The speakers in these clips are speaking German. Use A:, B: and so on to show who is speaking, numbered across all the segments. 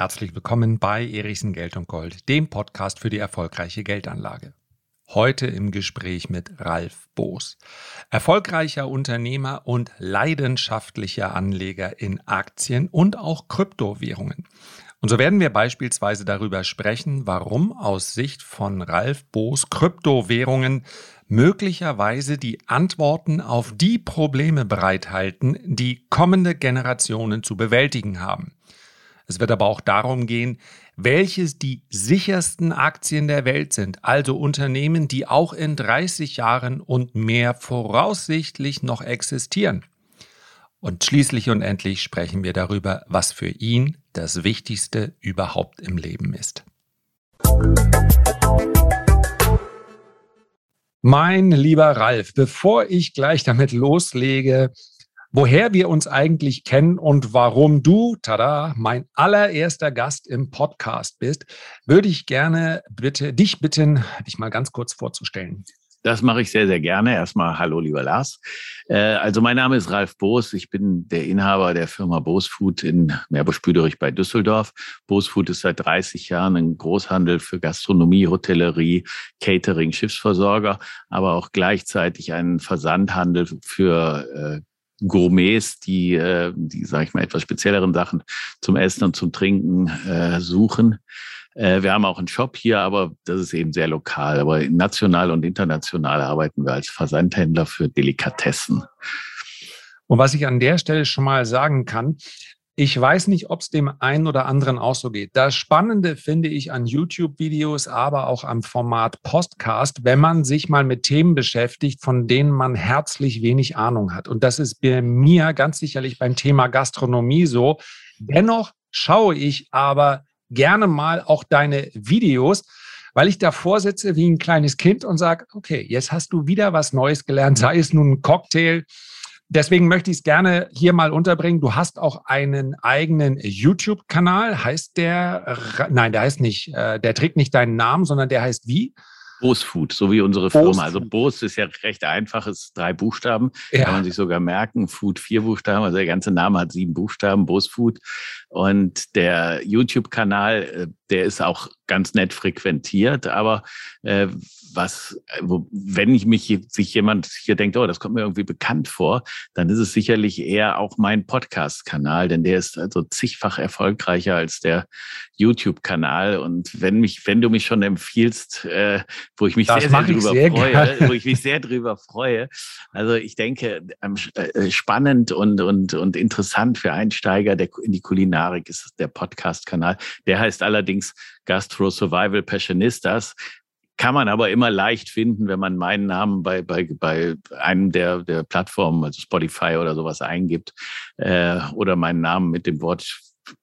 A: Herzlich willkommen bei Erichsen Geld und Gold, dem Podcast für die erfolgreiche Geldanlage. Heute im Gespräch mit Ralf Boos, erfolgreicher Unternehmer und leidenschaftlicher Anleger in Aktien und auch Kryptowährungen. Und so werden wir beispielsweise darüber sprechen, warum aus Sicht von Ralf Boos Kryptowährungen möglicherweise die Antworten auf die Probleme bereithalten, die kommende Generationen zu bewältigen haben. Es wird aber auch darum gehen, welches die sichersten Aktien der Welt sind, also Unternehmen, die auch in 30 Jahren und mehr voraussichtlich noch existieren. Und schließlich und endlich sprechen wir darüber, was für ihn das Wichtigste überhaupt im Leben ist. Mein lieber Ralf, bevor ich gleich damit loslege, woher wir uns eigentlich kennen und warum du, tada, mein allererster Gast im Podcast bist, würde ich gerne bitte, dich bitten, dich mal ganz kurz vorzustellen.
B: Das mache ich sehr, sehr gerne. Erstmal hallo, lieber Lars. Äh, also mein Name ist Ralf Boos. Ich bin der Inhaber der Firma Boos Food in Meerbusch-Büderich bei Düsseldorf. Boos Food ist seit 30 Jahren ein Großhandel für Gastronomie, Hotellerie, Catering, Schiffsversorger, aber auch gleichzeitig ein Versandhandel für äh, Gourmets, die, äh, die sage ich mal, etwas spezielleren Sachen zum Essen und zum Trinken äh, suchen. Äh, wir haben auch einen Shop hier, aber das ist eben sehr lokal. Aber national und international arbeiten wir als Versandhändler für Delikatessen.
A: Und was ich an der Stelle schon mal sagen kann, ich weiß nicht, ob es dem einen oder anderen auch so geht. Das Spannende finde ich an YouTube-Videos, aber auch am Format Podcast, wenn man sich mal mit Themen beschäftigt, von denen man herzlich wenig Ahnung hat. Und das ist bei mir ganz sicherlich beim Thema Gastronomie so. Dennoch schaue ich aber gerne mal auch deine Videos, weil ich davor sitze wie ein kleines Kind und sage, okay, jetzt hast du wieder was Neues gelernt, sei es nun ein Cocktail, Deswegen möchte ich es gerne hier mal unterbringen. Du hast auch einen eigenen YouTube-Kanal. Heißt der, nein, der heißt nicht, äh, der trägt nicht deinen Namen, sondern der heißt wie?
B: Bose Food, so wie unsere Firma. Also Bose ist ja recht einfach, ist drei Buchstaben. Ja. Kann man sich sogar merken. Food vier Buchstaben. Also der ganze Name hat sieben Buchstaben, Bose Food. Und der YouTube-Kanal, äh, der ist auch ganz nett frequentiert, aber äh, was, wenn ich mich sich jemand hier denkt, oh, das kommt mir irgendwie bekannt vor, dann ist es sicherlich eher auch mein Podcast-Kanal, denn der ist also zigfach erfolgreicher als der YouTube-Kanal. Und wenn mich, wenn du mich schon empfiehlst, äh, wo ich mich das sehr, sehr drüber sehr freue, gerne. wo ich mich sehr drüber freue. Also ich denke, ähm, äh, spannend und, und, und interessant für Einsteiger der, in die Kulinarik ist der Podcast-Kanal. Der heißt allerdings Gastro Survival Passionistas. Kann man aber immer leicht finden, wenn man meinen Namen bei, bei, bei einem der, der Plattformen, also Spotify oder sowas eingibt, äh, oder meinen Namen mit dem Wort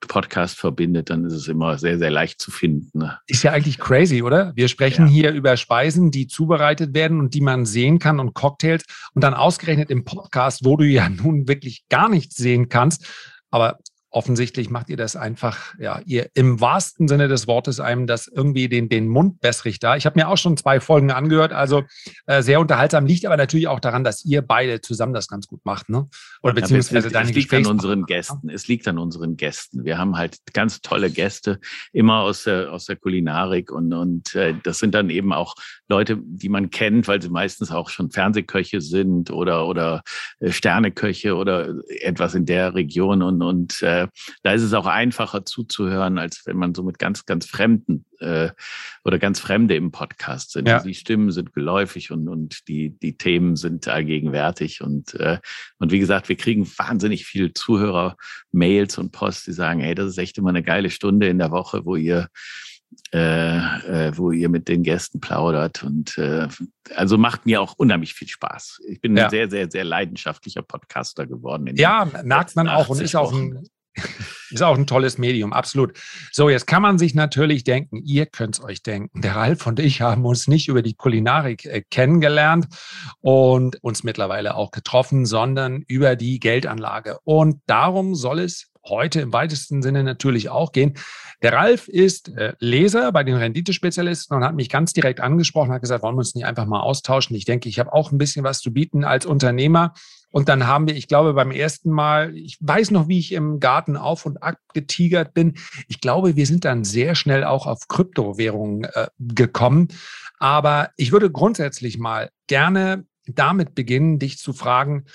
B: Podcast verbindet, dann ist es immer sehr, sehr leicht zu finden. Ne?
A: Ist ja eigentlich crazy, oder? Wir sprechen ja. hier über Speisen, die zubereitet werden und die man sehen kann und Cocktails und dann ausgerechnet im Podcast, wo du ja nun wirklich gar nichts sehen kannst. Aber offensichtlich macht ihr das einfach, ja, ihr im wahrsten Sinne des Wortes einem das irgendwie den, den Mund wässrig da. Ich habe mir auch schon zwei Folgen angehört, also äh, sehr unterhaltsam, liegt aber natürlich auch daran, dass ihr beide zusammen das ganz gut macht, ne?
B: Oder beziehungsweise deine Es liegt an unseren Gästen. Es liegt an unseren Gästen. Wir haben halt ganz tolle Gäste, immer aus der, aus der Kulinarik und, und äh, das sind dann eben auch Leute, die man kennt, weil sie meistens auch schon Fernsehköche sind oder, oder äh, Sterneköche oder etwas in der Region und, und äh, da ist es auch einfacher zuzuhören, als wenn man so mit ganz, ganz Fremden äh, oder ganz Fremde im Podcast sind. Ja. Die Stimmen sind geläufig und, und die, die Themen sind allgegenwärtig. Und, äh, und wie gesagt, wir kriegen wahnsinnig viel Zuhörer-Mails und Post, die sagen, hey, das ist echt immer eine geile Stunde in der Woche, wo ihr äh, äh, wo ihr mit den Gästen plaudert. Und äh, also macht mir auch unheimlich viel Spaß. Ich bin ja. ein sehr, sehr, sehr leidenschaftlicher Podcaster geworden.
A: Ja, merkt man auch und ist auch ein ist auch ein tolles Medium, absolut. So, jetzt kann man sich natürlich denken, ihr könnt es euch denken, der Ralf und ich haben uns nicht über die Kulinarik äh, kennengelernt und uns mittlerweile auch getroffen, sondern über die Geldanlage. Und darum soll es heute im weitesten Sinne natürlich auch gehen. Der Ralf ist äh, Leser bei den Renditespezialisten und hat mich ganz direkt angesprochen, hat gesagt, wollen wir uns nicht einfach mal austauschen? Ich denke, ich habe auch ein bisschen was zu bieten als Unternehmer Und dann haben wir, ich glaube, beim ersten Mal, ich weiß noch, wie ich im Garten auf und ab getigert bin. Ich glaube, wir sind dann sehr schnell auch auf Kryptowährungen äh, gekommen. Aber ich würde grundsätzlich mal gerne damit beginnen, dich zu fragen,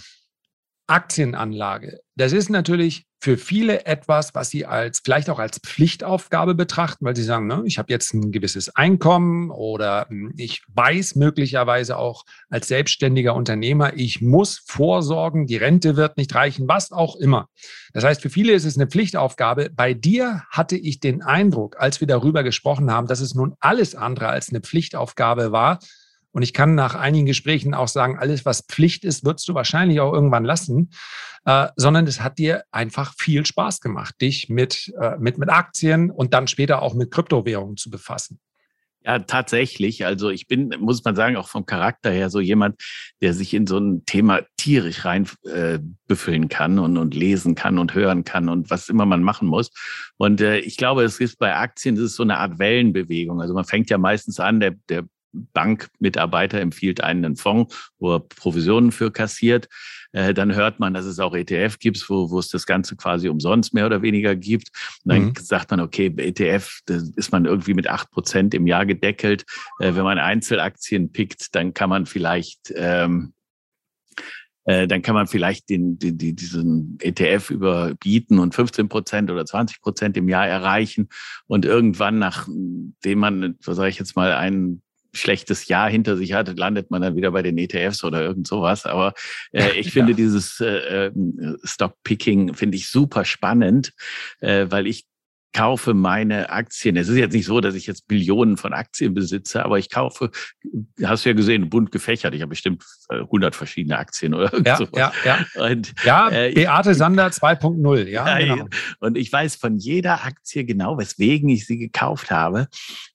A: Aktienanlage. Das ist natürlich für viele etwas, was sie als vielleicht auch als Pflichtaufgabe betrachten, weil sie sagen, ne, ich habe jetzt ein gewisses Einkommen oder hm, ich weiß möglicherweise auch als selbstständiger Unternehmer, ich muss vorsorgen, die Rente wird nicht reichen, was auch immer. Das heißt, für viele ist es eine Pflichtaufgabe. Bei dir hatte ich den Eindruck, als wir darüber gesprochen haben, dass es nun alles andere als eine Pflichtaufgabe war, und ich kann nach einigen Gesprächen auch sagen, alles, was Pflicht ist, würdest du wahrscheinlich auch irgendwann lassen, äh, sondern es hat dir einfach viel Spaß gemacht, dich mit, äh, mit, mit Aktien und dann später auch mit Kryptowährungen zu befassen.
B: Ja, tatsächlich. Also ich bin, muss man sagen, auch vom Charakter her so jemand, der sich in so ein Thema tierisch rein äh, befüllen kann und, und lesen kann und hören kann und was immer man machen muss. Und äh, ich glaube, es ist bei Aktien, es ist so eine Art Wellenbewegung. Also man fängt ja meistens an, der, der Bankmitarbeiter empfiehlt einen einen Fonds, wo er Provisionen für kassiert. Äh, dann hört man, dass es auch ETF gibt, wo, wo es das Ganze quasi umsonst mehr oder weniger gibt. Und dann mhm. sagt man, okay, ETF da ist man irgendwie mit acht Prozent im Jahr gedeckelt. Äh, wenn man Einzelaktien pickt, dann kann man vielleicht ähm, äh, dann kann man vielleicht den, den, den, diesen ETF überbieten und 15 Prozent oder 20 Prozent im Jahr erreichen. Und irgendwann, nachdem man, was sage ich jetzt mal, einen schlechtes Jahr hinter sich hat, landet man dann wieder bei den ETFs oder irgend sowas. Aber äh, ich finde dieses äh, ähm, Stockpicking finde ich super spannend, äh, weil ich kaufe meine Aktien. Es ist jetzt nicht so, dass ich jetzt Billionen von Aktien besitze, aber ich kaufe, hast du ja gesehen, bunt gefächert. Ich habe bestimmt 100 äh, verschiedene Aktien oder
A: ja, sowas. Ja, ja. Und, ja, äh, Beate Sander 2.0. Ja,
B: genau. Und ich weiß von jeder Aktie genau, weswegen ich sie gekauft habe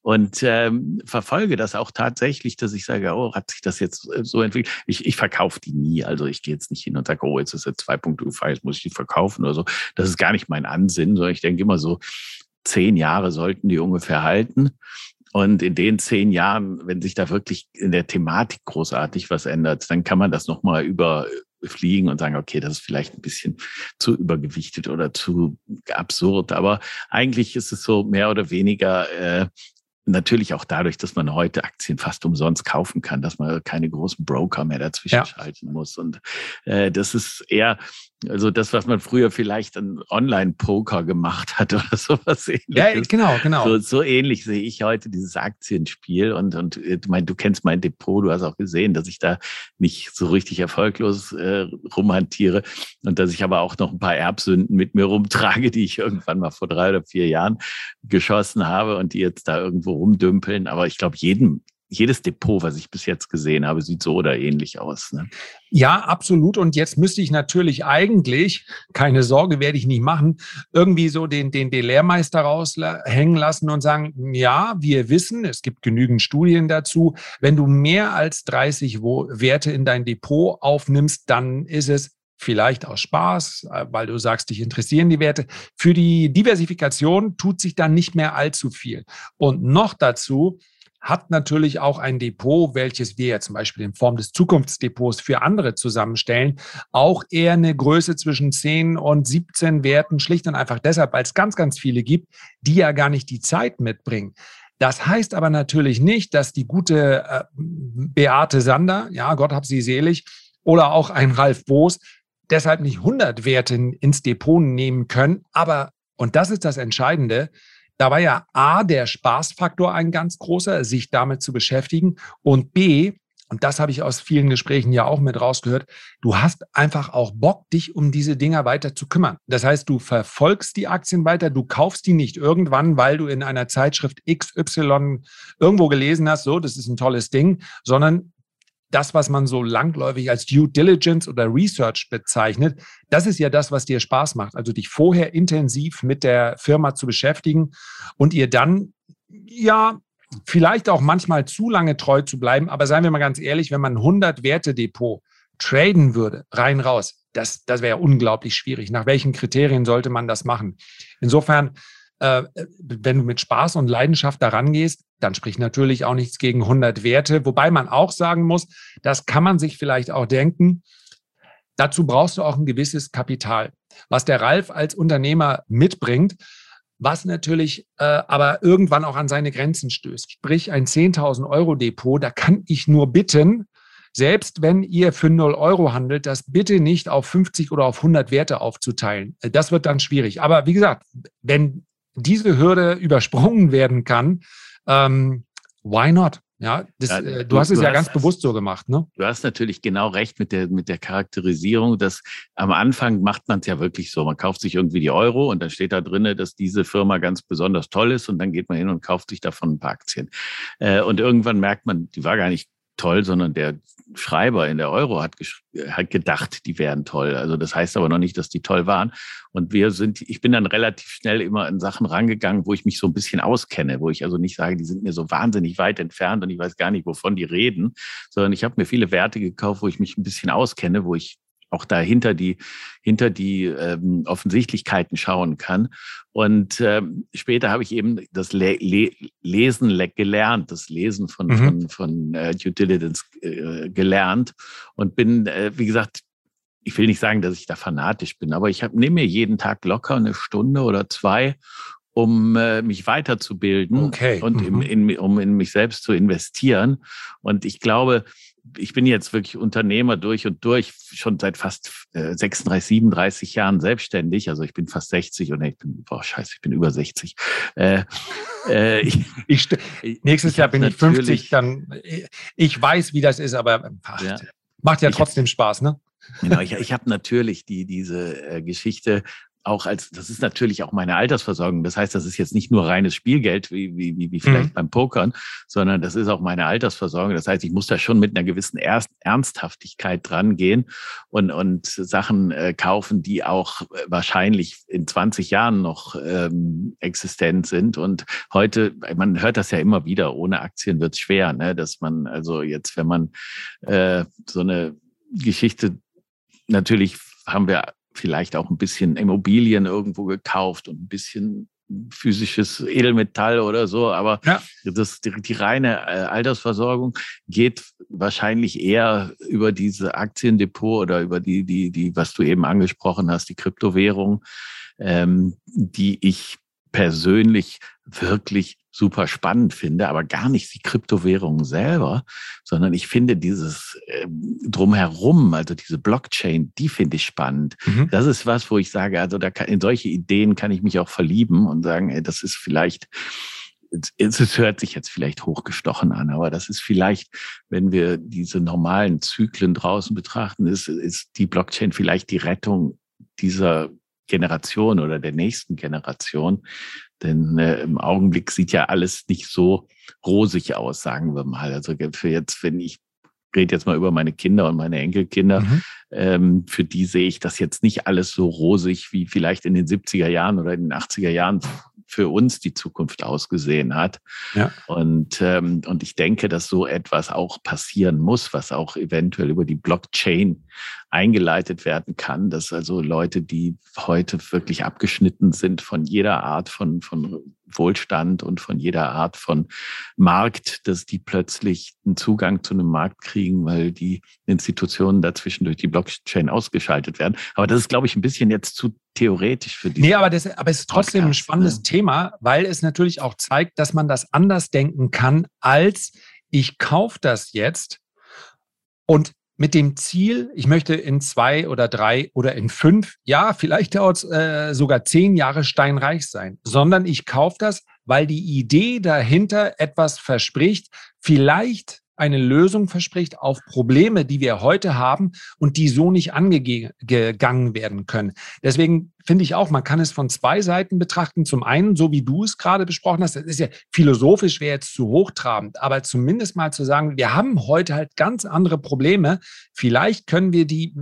B: und ähm, verfolge das auch tatsächlich, dass ich sage, oh, hat sich das jetzt äh, so entwickelt? Ich, ich verkaufe die nie. Also ich gehe jetzt nicht hin und sage, oh, jetzt ist jetzt 2.0, jetzt muss ich die verkaufen oder so. Das ist gar nicht mein Ansinn, sondern ich denke immer so, zehn Jahre sollten die ungefähr halten. Und in den zehn Jahren, wenn sich da wirklich in der Thematik großartig was ändert, dann kann man das nochmal überfliegen und sagen, okay, das ist vielleicht ein bisschen zu übergewichtet oder zu absurd. Aber eigentlich ist es so mehr oder weniger äh, natürlich auch dadurch, dass man heute Aktien fast umsonst kaufen kann, dass man keine großen Broker mehr dazwischen ja. schalten muss. Und äh, das ist eher also das, was man früher vielleicht an Online-Poker gemacht hat oder sowas ähnliches.
A: Ja, genau, genau.
B: So, so ähnlich sehe ich heute dieses Aktienspiel. Und, und äh, du, mein, du kennst mein Depot, du hast auch gesehen, dass ich da nicht so richtig erfolglos äh, rumhantiere und dass ich aber auch noch ein paar Erbsünden mit mir rumtrage, die ich irgendwann mal vor drei oder vier Jahren geschossen habe und die jetzt da irgendwo rumdümpeln. Aber ich glaube, jedem jedes Depot, was ich bis jetzt gesehen habe, sieht so oder ähnlich aus. Ne?
A: Ja, absolut. Und jetzt müsste ich natürlich eigentlich, keine Sorge, werde ich nicht machen, irgendwie so den, den, den Lehrmeister raushängen lassen und sagen, ja, wir wissen, es gibt genügend Studien dazu, wenn du mehr als 30 Werte in dein Depot aufnimmst, dann ist es vielleicht aus Spaß, äh, weil du sagst, dich interessieren die Werte. Für die Diversifikation tut sich dann nicht mehr allzu viel. Und noch dazu, hat natürlich auch ein Depot, welches wir ja zum Beispiel in Form des Zukunftsdepots für andere zusammenstellen, auch eher eine Größe zwischen 10 und 17 Werten, schlicht und einfach deshalb, weil es ganz, ganz viele gibt, die ja gar nicht die Zeit mitbringen. Das heißt aber natürlich nicht, dass die gute äh, Beate Sander, ja, Gott hab sie selig, oder auch ein Ralf Boos deshalb nicht 100 Werte ins Depot nehmen können. Aber, und das ist das Entscheidende, da war ja A, der Spaßfaktor ein ganz großer, sich damit zu beschäftigen. Und B, und das habe ich aus vielen Gesprächen ja auch mit rausgehört, du hast einfach auch Bock, dich um diese Dinger weiter zu kümmern. Das heißt, du verfolgst die Aktien weiter, du kaufst die nicht irgendwann, weil du in einer Zeitschrift XY irgendwo gelesen hast, so, das ist ein tolles Ding, sondern das, was man so langläufig als Due Diligence oder Research bezeichnet, das ist ja das, was dir Spaß macht. Also dich vorher intensiv mit der Firma zu beschäftigen und ihr dann, ja, vielleicht auch manchmal zu lange treu zu bleiben. Aber seien wir mal ganz ehrlich, wenn man 100 Werte Depot traden würde, rein raus, das, das wäre unglaublich schwierig. Nach welchen Kriterien sollte man das machen? Insofern, äh, wenn du mit Spaß und Leidenschaft daran gehst, dann spricht natürlich auch nichts gegen 100 Werte. Wobei man auch sagen muss, das kann man sich vielleicht auch denken. dazu brauchst du auch ein gewisses Kapital. Was der Ralf als Unternehmer mitbringt, was natürlich äh, aber irgendwann auch an seine Grenzen stößt. Sprich, ein 10.000 Euro Depot, da kann ich nur bitten, selbst wenn ihr für 0 Euro handelt, das bitte nicht auf 50 oder auf 100 Werte aufzuteilen. Äh, das wird dann schwierig. Aber wie gesagt, wenn diese Hürde übersprungen werden kann, ähm, why not? Ja, das, ja äh, du, du, hast es du ja hast, ganz bewusst so gemacht, ne?
B: Du hast natürlich genau recht mit der, mit der Charakterisierung, dass am Anfang macht man es ja wirklich so. Man kauft sich irgendwie die Euro und dann steht da drin, dass diese Firma ganz besonders toll ist und dann geht man hin und kauft sich davon ein paar Aktien. Äh, und irgendwann merkt man, die war gar nicht toll, sondern der Schreiber in der Euro hat, hat gedacht, die wären toll. Also das heißt aber noch nicht, dass die toll waren. Und wir sind, ich bin dann relativ schnell immer in Sachen rangegangen, wo ich mich so ein bisschen auskenne, wo ich also nicht sage, die sind mir so wahnsinnig weit entfernt und ich weiß gar nicht, wovon die reden, sondern ich habe mir viele Werte gekauft, wo ich mich ein bisschen auskenne, wo ich auch da hinter die, hinter die ähm, Offensichtlichkeiten schauen kann. Und ähm, später habe ich eben das Le Le Lesen gelernt, das Lesen von, mhm. von, von äh, Due Diligence äh, gelernt und bin, äh, wie gesagt, ich will nicht sagen, dass ich da fanatisch bin, aber ich nehme mir jeden Tag locker eine Stunde oder zwei, um äh, mich weiterzubilden okay. und mhm. in, in, um in mich selbst zu investieren. Und ich glaube, ich bin jetzt wirklich Unternehmer durch und durch, schon seit fast äh, 36, 37 Jahren selbstständig. Also ich bin fast 60 und ich bin, boah, scheiße, ich bin über 60. Äh,
A: äh, ich, ich, nächstes ich Jahr bin ich 50, dann ich weiß, wie das ist, aber ach, ja. macht ja trotzdem Spaß, ne?
B: Genau, ich, ich habe natürlich die, diese äh, Geschichte auch als, das ist natürlich auch meine Altersversorgung. Das heißt, das ist jetzt nicht nur reines Spielgeld, wie, wie, wie, vielleicht mhm. beim Pokern, sondern das ist auch meine Altersversorgung. Das heißt, ich muss da schon mit einer gewissen Ernsthaftigkeit dran gehen und, und Sachen äh, kaufen, die auch wahrscheinlich in 20 Jahren noch ähm, existent sind. Und heute, man hört das ja immer wieder, ohne Aktien wird es schwer, ne? dass man also jetzt, wenn man äh, so eine Geschichte natürlich haben wir vielleicht auch ein bisschen Immobilien irgendwo gekauft und ein bisschen physisches Edelmetall oder so, aber ja. das, die, die reine äh, Altersversorgung geht wahrscheinlich eher über diese Aktiendepot oder über die, die, die, was du eben angesprochen hast, die Kryptowährung, ähm, die ich persönlich wirklich super spannend finde, aber gar nicht die Kryptowährung selber, sondern ich finde dieses äh, drumherum, also diese Blockchain, die finde ich spannend. Mhm. Das ist was, wo ich sage, also da kann, in solche Ideen kann ich mich auch verlieben und sagen, ey, das ist vielleicht es hört sich jetzt vielleicht hochgestochen an, aber das ist vielleicht, wenn wir diese normalen Zyklen draußen betrachten, ist, ist die Blockchain vielleicht die Rettung dieser Generation oder der nächsten Generation, denn äh, im Augenblick sieht ja alles nicht so rosig aus, sagen wir mal. Also für jetzt, wenn ich rede jetzt mal über meine Kinder und meine Enkelkinder, mhm. ähm, für die sehe ich das jetzt nicht alles so rosig wie vielleicht in den 70er Jahren oder in den 80er Jahren für uns die Zukunft ausgesehen hat. Ja. Und, ähm, und ich denke, dass so etwas auch passieren muss, was auch eventuell über die Blockchain eingeleitet werden kann, dass also Leute, die heute wirklich abgeschnitten sind von jeder Art von, von Wohlstand und von jeder Art von Markt, dass die plötzlich einen Zugang zu einem Markt kriegen, weil die Institutionen dazwischen durch die Blockchain ausgeschaltet werden. Aber das ist, glaube ich, ein bisschen jetzt zu theoretisch für die.
A: Nee, aber, das, aber es ist trotzdem Podcast, ein spannendes ne? Thema, weil es natürlich auch zeigt, dass man das anders denken kann, als ich kaufe das jetzt und mit dem Ziel, ich möchte in zwei oder drei oder in fünf, ja, vielleicht dauert es äh, sogar zehn Jahre steinreich sein, sondern ich kaufe das, weil die Idee dahinter etwas verspricht, vielleicht eine Lösung verspricht auf Probleme, die wir heute haben und die so nicht angegangen werden können. Deswegen finde ich auch, man kann es von zwei Seiten betrachten. Zum einen, so wie du es gerade besprochen hast, das ist ja philosophisch, wäre jetzt zu hochtrabend, aber zumindest mal zu sagen, wir haben heute halt ganz andere Probleme. Vielleicht können wir die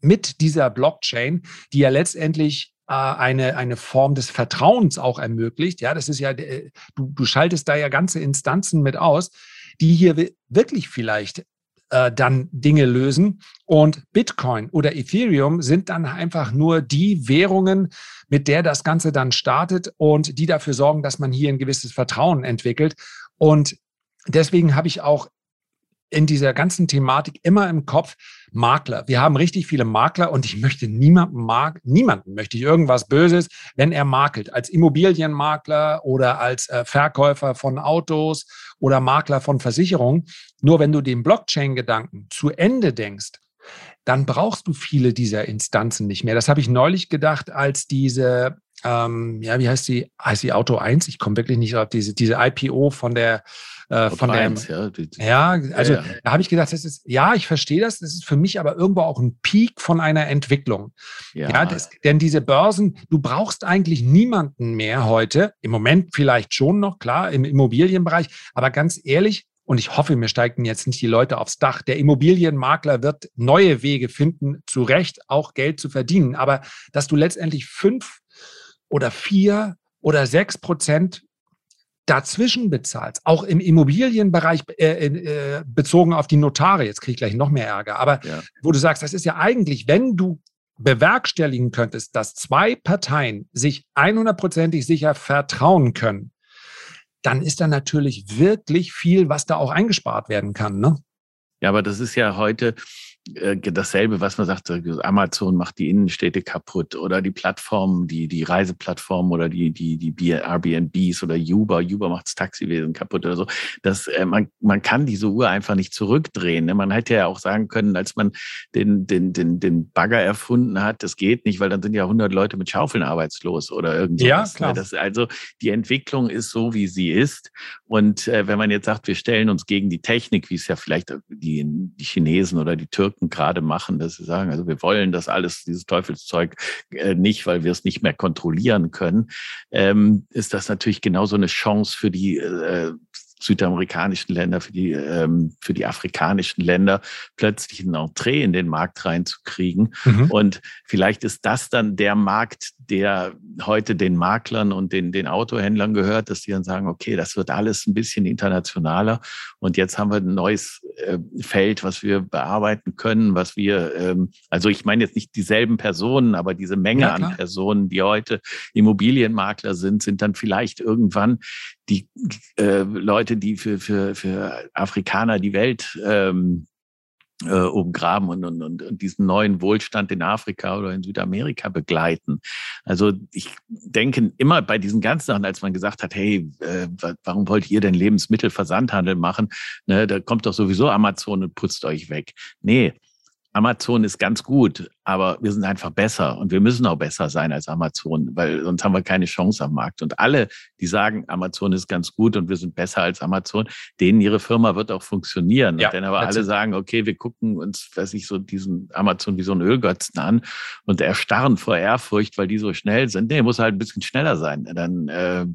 A: mit dieser Blockchain, die ja letztendlich äh, eine, eine Form des Vertrauens auch ermöglicht. Ja, das ist ja, äh, du, du schaltest da ja ganze Instanzen mit aus die hier wirklich vielleicht äh, dann Dinge lösen. Und Bitcoin oder Ethereum sind dann einfach nur die Währungen, mit der das Ganze dann startet und die dafür sorgen, dass man hier ein gewisses Vertrauen entwickelt. Und deswegen habe ich auch in dieser ganzen Thematik immer im Kopf, Makler. Wir haben richtig viele Makler und ich möchte niemanden mag, niemanden möchte ich irgendwas Böses, wenn er makelt. Als Immobilienmakler oder als äh, Verkäufer von Autos oder Makler von Versicherungen. Nur wenn du den Blockchain-Gedanken zu Ende denkst, dann brauchst du viele dieser Instanzen nicht mehr. Das habe ich neulich gedacht, als diese, ähm, ja, wie heißt die, heißt die Auto 1? Ich komme wirklich nicht auf diese, diese IPO von der, äh, von der, ja, ja, also ja, ja. da habe ich gedacht, das ist, ja, ich verstehe das, das ist für mich aber irgendwo auch ein Peak von einer Entwicklung. Ja, ja das, denn diese Börsen, du brauchst eigentlich niemanden mehr heute, im Moment vielleicht schon noch, klar, im Immobilienbereich, aber ganz ehrlich, und ich hoffe, mir steigen jetzt nicht die Leute aufs Dach. Der Immobilienmakler wird neue Wege finden, zu Recht auch Geld zu verdienen. Aber dass du letztendlich fünf oder vier oder sechs Prozent dazwischen bezahlst, auch im Immobilienbereich äh, äh, bezogen auf die Notare, jetzt kriege ich gleich noch mehr Ärger, aber ja. wo du sagst, das ist ja eigentlich, wenn du bewerkstelligen könntest, dass zwei Parteien sich 100%ig sicher vertrauen können, dann ist da natürlich wirklich viel, was da auch eingespart werden kann. Ne?
B: Ja, aber das ist ja heute, äh, dasselbe, was man sagt, Amazon macht die Innenstädte kaputt oder die Plattformen, die, die Reiseplattformen oder die, die, die Airbnbs oder Uber, Uber macht das Taxiwesen kaputt oder so. Das, äh, man, man kann diese Uhr einfach nicht zurückdrehen. Ne? Man hätte ja auch sagen können, als man den, den, den, den Bagger erfunden hat, das geht nicht, weil dann sind ja 100 Leute mit Schaufeln arbeitslos oder irgendwas. Ja, ne? klar. Das, also die Entwicklung ist so, wie sie ist. Und äh, wenn man jetzt sagt, wir stellen uns gegen die Technik, wie es ja vielleicht die, die Chinesen oder die Türken Türken gerade machen, dass sie sagen, also wir wollen das alles, dieses Teufelszeug äh, nicht, weil wir es nicht mehr kontrollieren können, ähm, ist das natürlich genauso eine Chance für die äh, südamerikanischen Länder, für die, ähm, für die afrikanischen Länder plötzlich ein Entree in den Markt reinzukriegen. Mhm. Und vielleicht ist das dann der Markt, der heute den Maklern und den, den Autohändlern gehört, dass die dann sagen, okay, das wird alles ein bisschen internationaler. Und jetzt haben wir ein neues äh, Feld, was wir bearbeiten können, was wir, ähm, also ich meine jetzt nicht dieselben Personen, aber diese Menge ja, an Personen, die heute Immobilienmakler sind, sind dann vielleicht irgendwann die äh, Leute, die für, für, für Afrikaner die Welt ähm, äh, umgraben und, und, und, und diesen neuen Wohlstand in Afrika oder in Südamerika begleiten. Also ich denke immer bei diesen ganzen Sachen, als man gesagt hat, hey, äh, warum wollt ihr denn Lebensmittelversandhandel machen? Ne, da kommt doch sowieso Amazon und putzt euch weg. Nee, Amazon ist ganz gut, aber wir sind einfach besser und wir müssen auch besser sein als Amazon, weil sonst haben wir keine Chance am Markt. Und alle, die sagen, Amazon ist ganz gut und wir sind besser als Amazon, denen ihre Firma wird auch funktionieren. Ja, und dann aber alle sagen, okay, wir gucken uns, weiß ich, so diesen Amazon wie so einen Ölgötzen an und erstarren vor Ehrfurcht, weil die so schnell sind. Nee, muss halt ein bisschen schneller sein. Dann äh,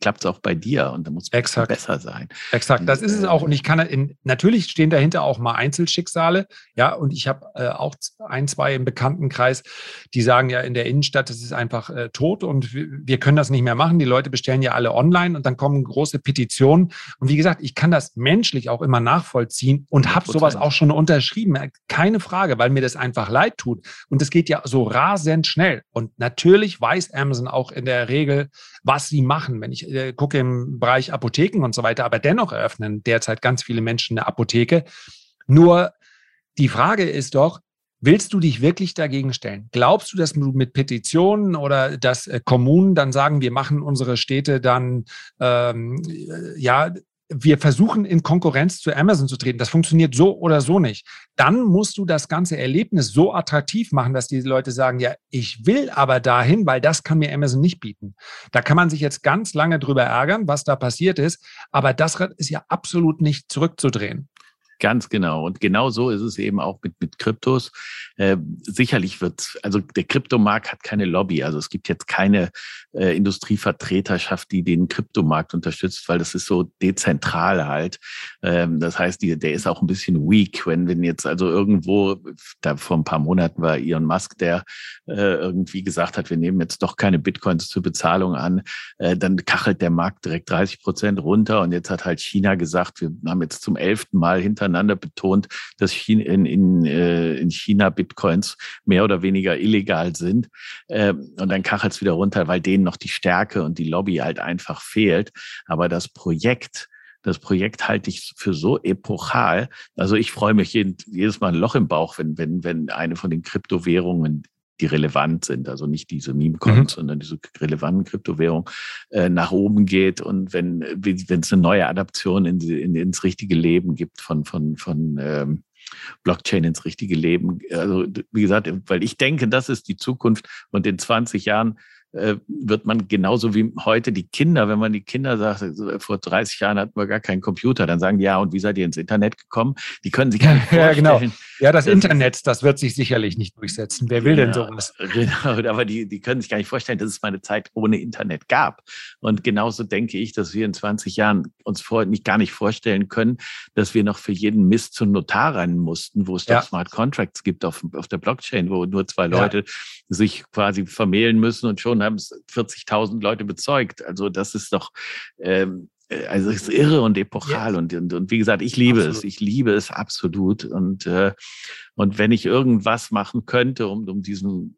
B: klappt es auch bei dir und da muss es besser sein.
A: Exakt, das ist es auch. Und ich kann in, natürlich stehen dahinter auch mal Einzelschicksale. Ja, und ich habe äh, auch ein, zwei im Bekanntenkreis, die sagen ja in der Innenstadt, das ist einfach äh, tot und wir, wir, können das nicht mehr machen. Die Leute bestellen ja alle online und dann kommen große Petitionen. Und wie gesagt, ich kann das menschlich auch immer nachvollziehen und habe sowas auch schon unterschrieben. Keine Frage, weil mir das einfach leid tut. Und es geht ja so rasend schnell. Und natürlich weiß Amazon auch in der Regel, was sie machen wenn ich äh, gucke im Bereich Apotheken und so weiter, aber dennoch eröffnen derzeit ganz viele Menschen eine Apotheke. Nur die Frage ist doch, Willst du dich wirklich dagegen stellen? Glaubst du, dass du mit Petitionen oder dass äh, Kommunen dann sagen, wir machen unsere Städte dann ähm, ja wir versuchen in Konkurrenz zu Amazon zu treten. Das funktioniert so oder so nicht. Dann musst du das ganze Erlebnis so attraktiv machen, dass die Leute sagen, ja, ich will aber dahin, weil das kann mir Amazon nicht bieten. Da kann man sich jetzt ganz lange drüber ärgern, was da passiert ist, aber das ist ja absolut nicht zurückzudrehen.
B: Ganz genau. Und genau so ist es eben auch mit, mit Kryptos. Äh, sicherlich wird, also der Kryptomarkt hat keine Lobby. Also es gibt jetzt keine äh, Industrievertreterschaft, die den Kryptomarkt unterstützt, weil das ist so dezentral halt. Ähm, das heißt, die, der ist auch ein bisschen weak, wenn, wenn jetzt also irgendwo, da vor ein paar Monaten war Elon Musk, der äh, irgendwie gesagt hat, wir nehmen jetzt doch keine Bitcoins zur Bezahlung an, äh, dann kachelt der Markt direkt 30 Prozent runter. Und jetzt hat halt China gesagt, wir haben jetzt zum elften Mal hinter hintereinander betont, dass China, in, in, äh, in China Bitcoins mehr oder weniger illegal sind. Ähm, und dann kachelt es wieder runter, weil denen noch die Stärke und die Lobby halt einfach fehlt. Aber das Projekt Das Projekt halte ich für so epochal. Also ich freue mich jeden, jedes Mal ein Loch im Bauch, wenn, wenn, wenn eine von den Kryptowährungen die relevant sind, also nicht diese Meme-Coins, mhm. sondern diese relevanten Kryptowährungen, äh, nach oben geht und wenn wenn es eine neue Adaption in, in, ins richtige Leben gibt von von von ähm, Blockchain ins richtige Leben. Also wie gesagt, weil ich denke, das ist die Zukunft und in 20 Jahren wird man genauso wie heute die Kinder, wenn man die Kinder sagt, vor 30 Jahren hatten wir gar keinen Computer, dann sagen die, ja, und wie seid ihr ins Internet gekommen? Die können sich gar nicht vorstellen.
A: Ja, genau. Ja, das Internet, das wird sich sicherlich nicht durchsetzen. Wer will genau, denn sowas?
B: Genau, aber die, die können sich gar nicht vorstellen, dass es mal eine Zeit ohne Internet gab. Und genauso denke ich, dass wir in 20 Jahren uns vor, nicht gar nicht vorstellen können, dass wir noch für jeden Mist zum Notar rennen mussten, wo es ja. doch Smart Contracts gibt auf, auf der Blockchain, wo nur zwei Leute ja. sich quasi vermählen müssen und schon haben es 40.000 Leute bezeugt. Also das ist doch, ähm, äh, also es ist irre und epochal. Ja. Und, und, und wie gesagt, ich liebe absolut. es. Ich liebe es absolut. Und, äh, und wenn ich irgendwas machen könnte, um, um diesen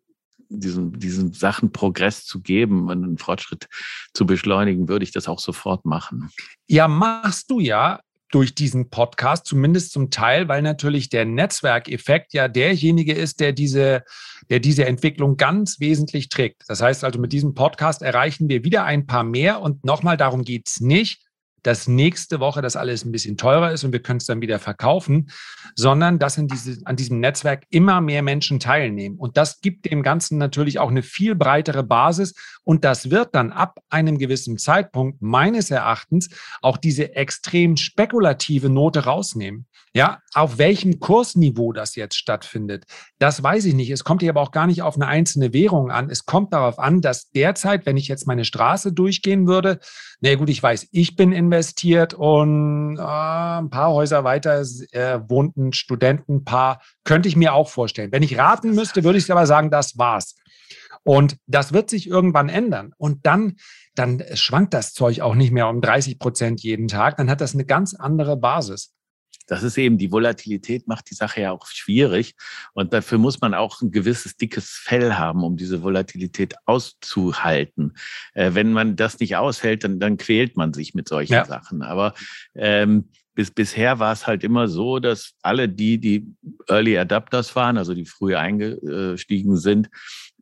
B: diesen, diesen Sachen Progress zu geben und einen Fortschritt zu beschleunigen, würde ich das auch sofort machen.
A: Ja, machst du ja durch diesen Podcast, zumindest zum Teil, weil natürlich der Netzwerkeffekt ja derjenige ist, der diese, der diese Entwicklung ganz wesentlich trägt. Das heißt also, mit diesem Podcast erreichen wir wieder ein paar mehr und nochmal, darum geht es nicht, dass nächste Woche das alles ein bisschen teurer ist und wir können es dann wieder verkaufen, sondern dass in diese, an diesem Netzwerk immer mehr Menschen teilnehmen. Und das gibt dem Ganzen natürlich auch eine viel breitere Basis und das wird dann ab einem gewissen Zeitpunkt meines Erachtens auch diese extrem spekulative Note rausnehmen. Ja, auf welchem Kursniveau das jetzt stattfindet, das weiß ich nicht. Es kommt hier aber auch gar nicht auf eine einzelne Währung an. Es kommt darauf an, dass derzeit, wenn ich jetzt meine Straße durchgehen würde, na gut, ich weiß, ich bin investiert und äh, ein paar Häuser weiter äh, wohnt ein Studentenpaar, könnte ich mir auch vorstellen. Wenn ich raten müsste, würde ich aber sagen, das war's. Und das wird sich irgendwann ändern. Und dann, dann schwankt das Zeug auch nicht mehr um 30 Prozent jeden Tag. Dann hat das eine ganz andere Basis
B: das ist eben, die Volatilität macht die Sache ja auch schwierig. Und dafür muss man auch ein gewisses dickes Fell haben, um diese Volatilität auszuhalten. Äh, wenn man das nicht aushält, dann, dann quält man sich mit solchen ja. Sachen. Aber ähm, bis, bisher war es halt immer so, dass alle die, die Early Adapters waren, also die früh eingestiegen sind,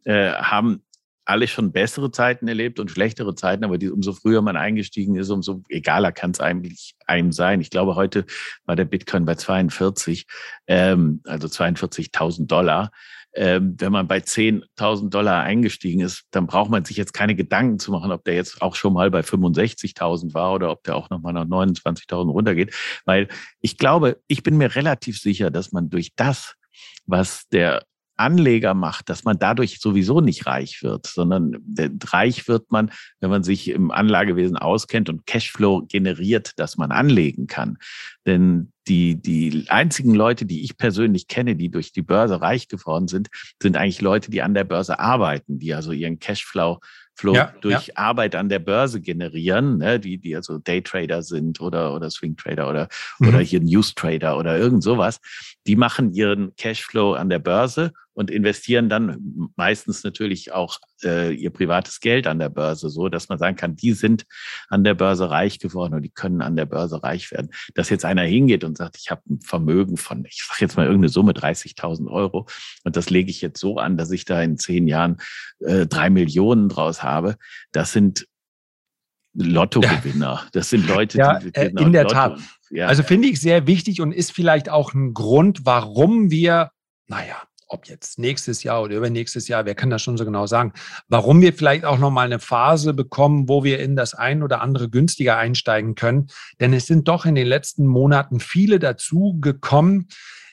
B: äh, haben alle schon bessere Zeiten erlebt und schlechtere Zeiten, aber die, umso früher man eingestiegen ist, umso egaler kann es eigentlich einem sein. Ich glaube, heute war der Bitcoin bei 42, ähm, also 42.000 Dollar. Ähm, wenn man bei 10.000 Dollar eingestiegen ist, dann braucht man sich jetzt keine Gedanken zu machen, ob der jetzt auch schon mal bei 65.000 war oder ob der auch nochmal nach 29.000 runtergeht. Weil ich glaube, ich bin mir relativ sicher, dass man durch das, was der Anleger macht, dass man dadurch sowieso nicht reich wird, sondern reich wird man, wenn man sich im Anlagewesen auskennt und Cashflow generiert, dass man anlegen kann. Denn die, die einzigen Leute, die ich persönlich kenne, die durch die Börse reich geworden sind, sind eigentlich Leute, die an der Börse arbeiten, die also ihren Cashflow Flow ja, durch ja. Arbeit an der Börse generieren, ne, die, die also Daytrader sind oder, oder Swingtrader oder, mhm. oder hier News Trader oder irgend sowas, die machen ihren Cashflow an der Börse und investieren dann meistens natürlich auch äh, ihr privates Geld an der Börse, so dass man sagen kann, die sind an der Börse reich geworden und die können an der Börse reich werden. Dass jetzt einer hingeht und sagt, ich habe ein Vermögen von, ich sage jetzt mal irgendeine Summe, 30.000 Euro und das lege ich jetzt so an, dass ich da in zehn Jahren äh, drei Millionen draus habe, das sind Lottogewinner. Das sind Leute,
A: ja, die äh, in der Lotto, Tat. Ja. Also finde ich sehr wichtig und ist vielleicht auch ein Grund, warum wir, naja, ob jetzt nächstes Jahr oder übernächstes Jahr, wer kann das schon so genau sagen, warum wir vielleicht auch nochmal eine Phase bekommen, wo wir in das ein oder andere günstiger einsteigen können. Denn es sind doch in den letzten Monaten viele dazu gekommen,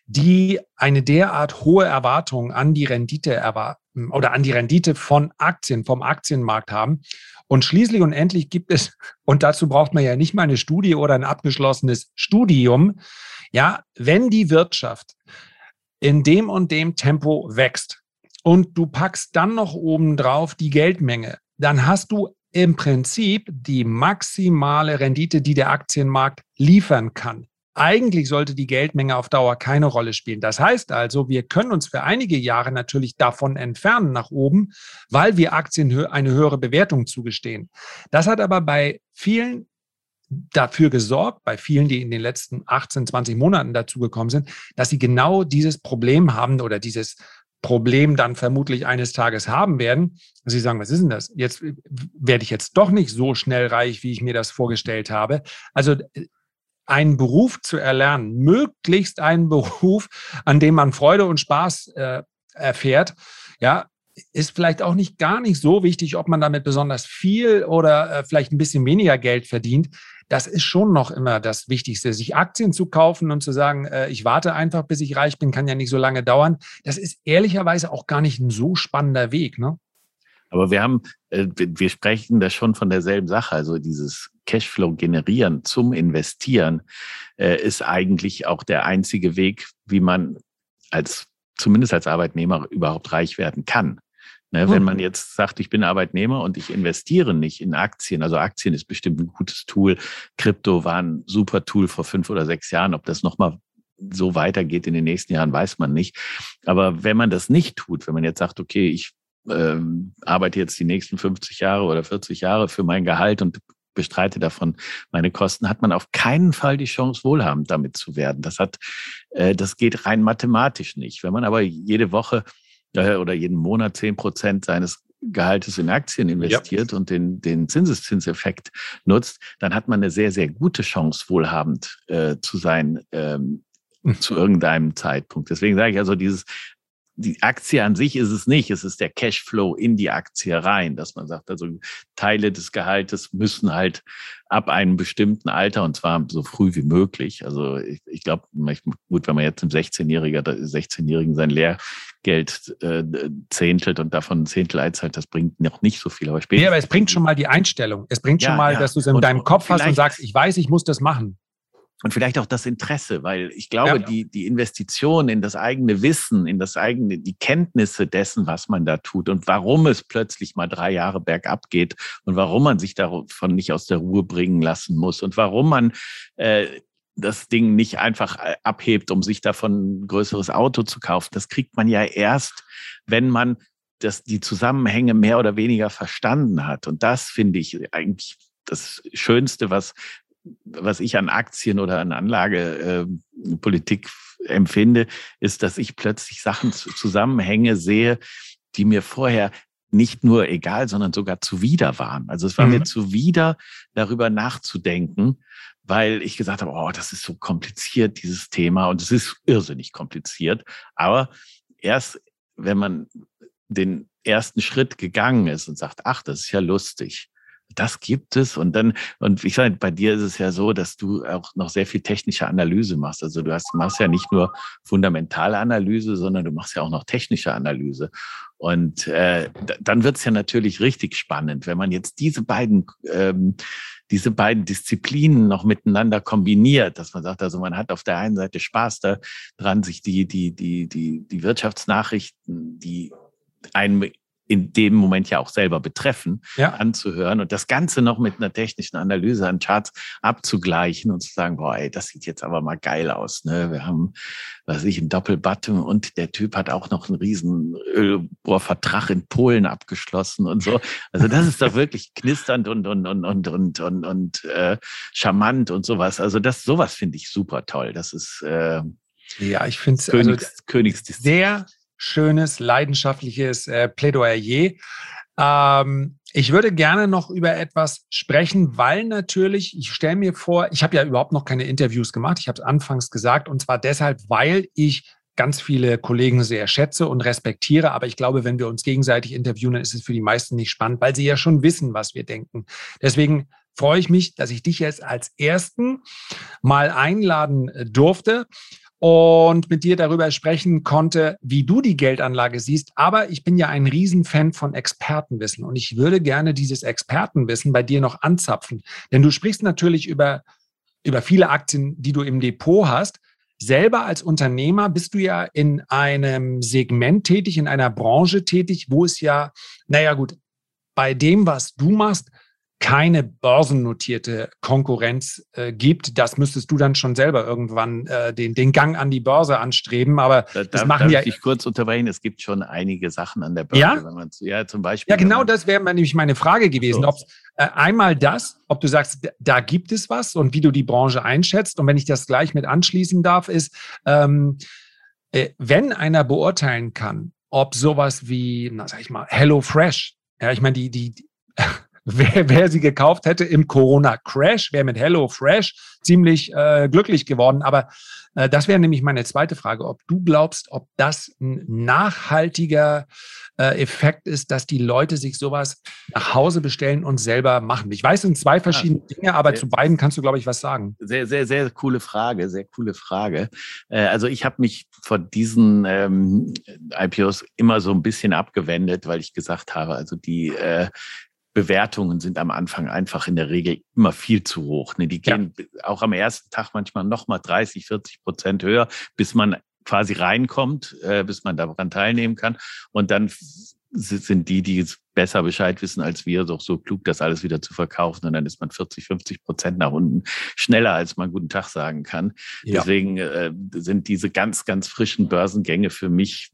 A: die eine derart hohe Erwartung an die Rendite erwarten oder an die Rendite von Aktien, vom Aktienmarkt haben. Und schließlich und endlich gibt es, und dazu braucht man ja nicht mal eine Studie oder ein abgeschlossenes Studium, ja, wenn die Wirtschaft in dem und dem Tempo wächst und du packst dann noch obendrauf die Geldmenge, dann hast du im Prinzip die maximale Rendite, die der Aktienmarkt liefern kann. Eigentlich sollte die Geldmenge auf Dauer keine Rolle spielen. Das heißt also, wir können uns für einige Jahre natürlich davon entfernen nach oben, weil wir Aktien eine höhere Bewertung zugestehen. Das hat aber bei vielen dafür gesorgt, bei vielen, die in den letzten 18, 20 Monaten dazugekommen sind, dass sie genau dieses Problem haben oder dieses Problem dann vermutlich eines Tages haben werden. Sie sagen, was ist denn das? Jetzt werde ich jetzt doch nicht so schnell reich, wie ich mir das vorgestellt habe. Also einen Beruf zu erlernen, möglichst einen Beruf, an dem man Freude und Spaß äh, erfährt, ja, ist vielleicht auch nicht gar nicht so wichtig, ob man damit besonders viel oder äh, vielleicht ein bisschen weniger Geld verdient. Das ist schon noch immer das Wichtigste. Sich Aktien zu kaufen und zu sagen, äh, ich warte einfach, bis ich reich bin, kann ja nicht so lange dauern. Das ist ehrlicherweise auch gar nicht ein so spannender Weg. Ne?
B: Aber wir haben, äh, wir sprechen da schon von derselben Sache. Also dieses Cashflow generieren zum Investieren äh, ist eigentlich auch der einzige Weg, wie man als zumindest als Arbeitnehmer überhaupt reich werden kann. Ne, wenn hm. man jetzt sagt, ich bin Arbeitnehmer und ich investiere nicht in Aktien, also Aktien ist bestimmt ein gutes Tool. Krypto war ein super Tool vor fünf oder sechs Jahren. Ob das nochmal so weitergeht in den nächsten Jahren, weiß man nicht. Aber wenn man das nicht tut, wenn man jetzt sagt, okay, ich ähm, arbeite jetzt die nächsten 50 Jahre oder 40 Jahre für mein Gehalt und bestreite davon meine Kosten, hat man auf keinen Fall die Chance, wohlhabend damit zu werden. Das hat, äh, das geht rein mathematisch nicht. Wenn man aber jede Woche äh, oder jeden Monat zehn Prozent seines Gehaltes in Aktien investiert ja. und den, den Zinseszinseffekt nutzt, dann hat man eine sehr, sehr gute Chance, wohlhabend äh, zu sein ähm, hm. zu irgendeinem Zeitpunkt. Deswegen sage ich also, dieses die Aktie an sich ist es nicht. Es ist der Cashflow in die Aktie rein, dass man sagt, also Teile des Gehaltes müssen halt ab einem bestimmten Alter und zwar so früh wie möglich. Also ich, ich glaube, gut, wenn man jetzt im 16-Jährigen 16 sein Lehrgeld äh, zehntelt und davon ein Zehntel einzahlt, das bringt noch nicht so viel.
A: Aber später. Ja, aber es bringt schon mal die Einstellung. Es bringt ja, schon mal, ja. dass du es in und, deinem Kopf hast und sagst, ich weiß, ich muss das machen
B: und vielleicht auch das Interesse, weil ich glaube, ja. die, die Investition in das eigene Wissen, in das eigene, die Kenntnisse dessen, was man da tut und warum es plötzlich mal drei Jahre bergab geht und warum man sich davon nicht aus der Ruhe bringen lassen muss und warum man äh, das Ding nicht einfach äh, abhebt, um sich davon ein größeres Auto zu kaufen. Das kriegt man ja erst, wenn man das, die Zusammenhänge mehr oder weniger verstanden hat. Und das finde ich eigentlich das Schönste, was was ich an Aktien oder an Anlagepolitik äh, empfinde, ist, dass ich plötzlich Sachen Zusammenhänge sehe, die mir vorher nicht nur egal, sondern sogar zuwider waren. Also es war mhm. mir zuwider, darüber nachzudenken, weil ich gesagt habe, oh, das ist so kompliziert, dieses Thema. Und es ist irrsinnig kompliziert. Aber erst, wenn man den ersten Schritt gegangen ist und sagt, ach, das ist ja lustig, das gibt es. Und dann, und ich sage, bei dir ist es ja so, dass du auch noch sehr viel technische Analyse machst. Also du hast, machst ja nicht nur fundamentale Analyse, sondern du machst ja auch noch technische Analyse. Und äh, dann wird es ja natürlich richtig spannend, wenn man jetzt diese beiden ähm, diese beiden Disziplinen noch miteinander kombiniert, dass man sagt, also man hat auf der einen Seite Spaß daran, sich die, die, die, die, die Wirtschaftsnachrichten, die einem in dem Moment ja auch selber betreffen, ja. anzuhören und das Ganze noch mit einer technischen Analyse an Charts abzugleichen und zu sagen, boah, ey, das sieht jetzt aber mal geil aus. Ne? Wir haben, was weiß ich, ein Doppelbutton und der Typ hat auch noch einen riesen Ölbohrvertrag in Polen abgeschlossen und so. Also das ist doch wirklich knisternd und und und und und und, und äh, charmant und sowas. Also das sowas finde ich super toll. Das ist äh,
A: ja, ich finde es also, Königsdisziplin. sehr schönes, leidenschaftliches äh, Plädoyer. Ähm, ich würde gerne noch über etwas sprechen, weil natürlich, ich stelle mir vor, ich habe ja überhaupt noch keine Interviews gemacht. Ich habe es anfangs gesagt, und zwar deshalb, weil ich ganz viele Kollegen sehr schätze und respektiere. Aber ich glaube, wenn wir uns gegenseitig interviewen, dann ist es für die meisten nicht spannend, weil sie ja schon wissen, was wir denken. Deswegen freue ich mich, dass ich dich jetzt als Ersten mal einladen äh, durfte und mit dir darüber sprechen konnte, wie du die Geldanlage siehst. Aber ich bin ja ein Riesenfan von Expertenwissen und ich würde gerne dieses Expertenwissen bei dir noch anzapfen. Denn du sprichst natürlich über, über viele Aktien, die du im Depot hast. Selber als Unternehmer bist du ja in einem Segment tätig, in einer Branche tätig, wo es ja, naja gut, bei dem, was du machst, keine börsennotierte Konkurrenz äh, gibt. Das müsstest du dann schon selber irgendwann äh, den, den Gang an die Börse anstreben. Aber da, das machen darf
B: ja. Ich kurz unterbrechen. Es gibt schon einige Sachen an der Börse.
A: Ja, ja zum Beispiel. Ja, genau das wäre nämlich meine Frage gewesen. So. Ob äh, einmal das, ob du sagst, da gibt es was und wie du die Branche einschätzt. Und wenn ich das gleich mit anschließen darf, ist, ähm, äh, wenn einer beurteilen kann, ob sowas wie, na sag ich mal, Hello Fresh, ja, ich meine, die, die, wer, wer sie gekauft hätte im Corona-Crash, wäre mit Hello Fresh ziemlich äh, glücklich geworden. Aber äh, das wäre nämlich meine zweite Frage, ob du glaubst, ob das ein nachhaltiger äh, Effekt ist, dass die Leute sich sowas nach Hause bestellen und selber machen. Ich weiß, es sind zwei verschiedene ja, Dinge, aber zu beiden kannst du, glaube ich, was sagen.
B: Sehr, sehr, sehr coole Frage, sehr coole Frage. Äh, also ich habe mich von diesen ähm, IPOs immer so ein bisschen abgewendet, weil ich gesagt habe, also die äh, Bewertungen sind am Anfang einfach in der Regel immer viel zu hoch. Ne? Die gehen ja. auch am ersten Tag manchmal nochmal 30, 40 Prozent höher, bis man quasi reinkommt, äh, bis man daran teilnehmen kann. Und dann sind die, die besser Bescheid wissen als wir, doch so klug, das alles wieder zu verkaufen. Und dann ist man 40, 50 Prozent nach unten schneller, als man guten Tag sagen kann. Ja. Deswegen äh, sind diese ganz, ganz frischen Börsengänge für mich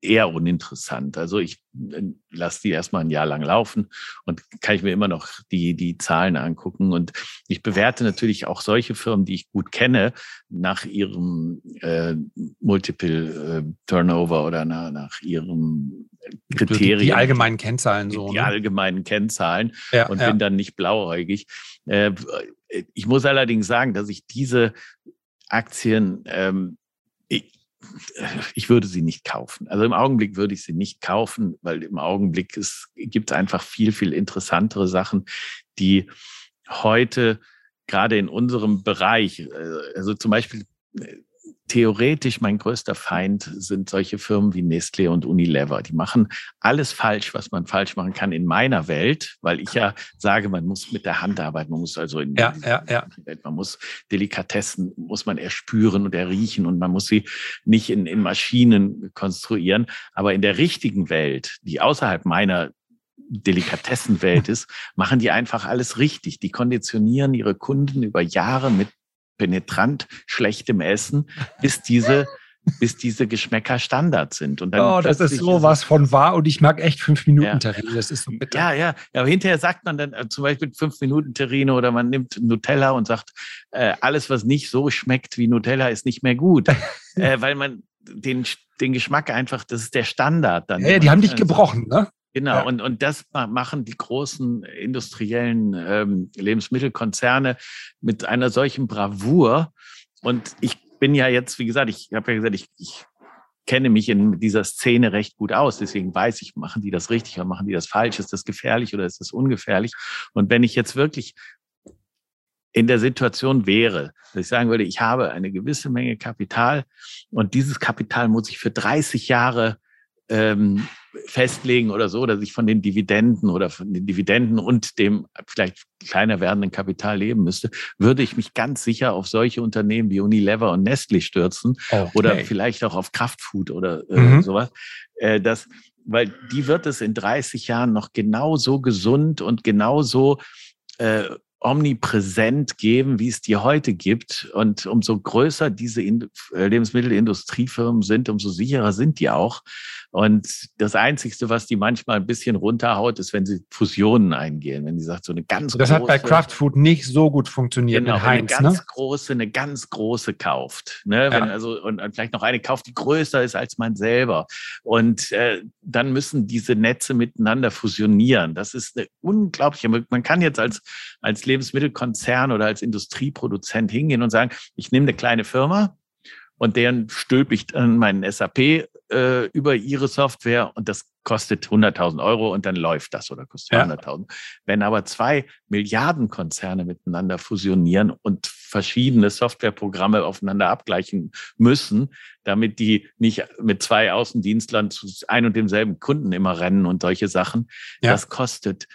B: eher uninteressant. Also ich äh, lasse die erstmal ein Jahr lang laufen und kann ich mir immer noch die, die Zahlen angucken. Und ich bewerte natürlich auch solche Firmen, die ich gut kenne, nach ihrem äh, Multiple äh, Turnover oder nach, nach ihrem Kriterien. Die,
A: die allgemeinen Kennzahlen so.
B: Die, ne? allgemeinen Kennzahlen ja, und ja. bin dann nicht blauäugig. Äh, ich muss allerdings sagen, dass ich diese Aktien ähm, ich würde sie nicht kaufen. Also im Augenblick würde ich sie nicht kaufen, weil im Augenblick es gibt einfach viel, viel interessantere Sachen, die heute gerade in unserem Bereich, äh, also zum Beispiel äh, theoretisch mein größter Feind sind solche Firmen wie Nestlé und Unilever. Die machen alles falsch, was man falsch machen kann in meiner Welt, weil ich ja sage, man muss mit der Hand arbeiten, man muss also in
A: ja, ja, ja.
B: Welt, man muss Delikatessen, muss man erspüren und erriechen und man muss sie nicht in, in Maschinen konstruieren. Aber in der richtigen Welt, die außerhalb meiner Delikatessenwelt ist, machen die einfach alles richtig. Die konditionieren ihre Kunden über Jahre mit penetrant schlechtem Essen, bis diese bis diese Geschmäcker Standard sind.
A: Und dann oh, das ist so was von wahr und ich mag echt fünf Minuten ja. Terrine. Das ist so
B: bitter. Ja, ja, ja. Aber hinterher sagt man dann äh, zum Beispiel fünf Minuten Terrine oder man nimmt Nutella und sagt, äh, alles, was nicht so schmeckt wie Nutella, ist nicht mehr gut. äh, weil man den, den Geschmack einfach, das ist der Standard dann.
A: Ja, die haben dich gebrochen, ne?
B: Genau, ja. und, und das machen die großen industriellen ähm, Lebensmittelkonzerne mit einer solchen Bravour. Und ich bin ja jetzt, wie gesagt, ich habe ja gesagt, ich, ich kenne mich in dieser Szene recht gut aus. Deswegen weiß ich, machen die das richtig oder machen die das falsch? Ist das gefährlich oder ist das ungefährlich? Und wenn ich jetzt wirklich in der Situation wäre, dass ich sagen würde, ich habe eine gewisse Menge Kapital und dieses Kapital muss ich für 30 Jahre ähm, festlegen oder so, dass ich von den Dividenden oder von den Dividenden und dem vielleicht kleiner werdenden Kapital leben müsste, würde ich mich ganz sicher auf solche Unternehmen wie Unilever und Nestle stürzen okay. oder vielleicht auch auf Kraftfood oder äh, mhm. sowas. Äh, das, weil die wird es in 30 Jahren noch genauso gesund und genauso äh, omnipräsent geben, wie es die heute gibt. Und umso größer diese Lebensmittelindustriefirmen sind, umso sicherer sind die auch. Und das Einzige, was die manchmal ein bisschen runterhaut, ist, wenn sie Fusionen eingehen. Wenn die sagt, so eine ganz
A: das große. Das hat bei Kraft Food nicht so gut funktioniert
B: genau, mit Heinz, eine ganz ne? große, eine ganz große kauft. Ne? Wenn also, und vielleicht noch eine kauft, die größer ist als man selber. Und äh, dann müssen diese Netze miteinander fusionieren. Das ist eine unglaubliche, man kann jetzt als, als Lebensmittelkonzern oder als Industrieproduzent hingehen und sagen, ich nehme eine kleine Firma, und deren stülpe ich dann meinen SAP äh, über ihre Software und das kostet 100.000 Euro und dann läuft das oder kostet 200.000. Ja. Wenn aber zwei Milliardenkonzerne miteinander fusionieren und verschiedene Softwareprogramme aufeinander abgleichen müssen, damit die nicht mit zwei Außendienstlern zu ein und demselben Kunden immer rennen und solche Sachen, ja. das kostet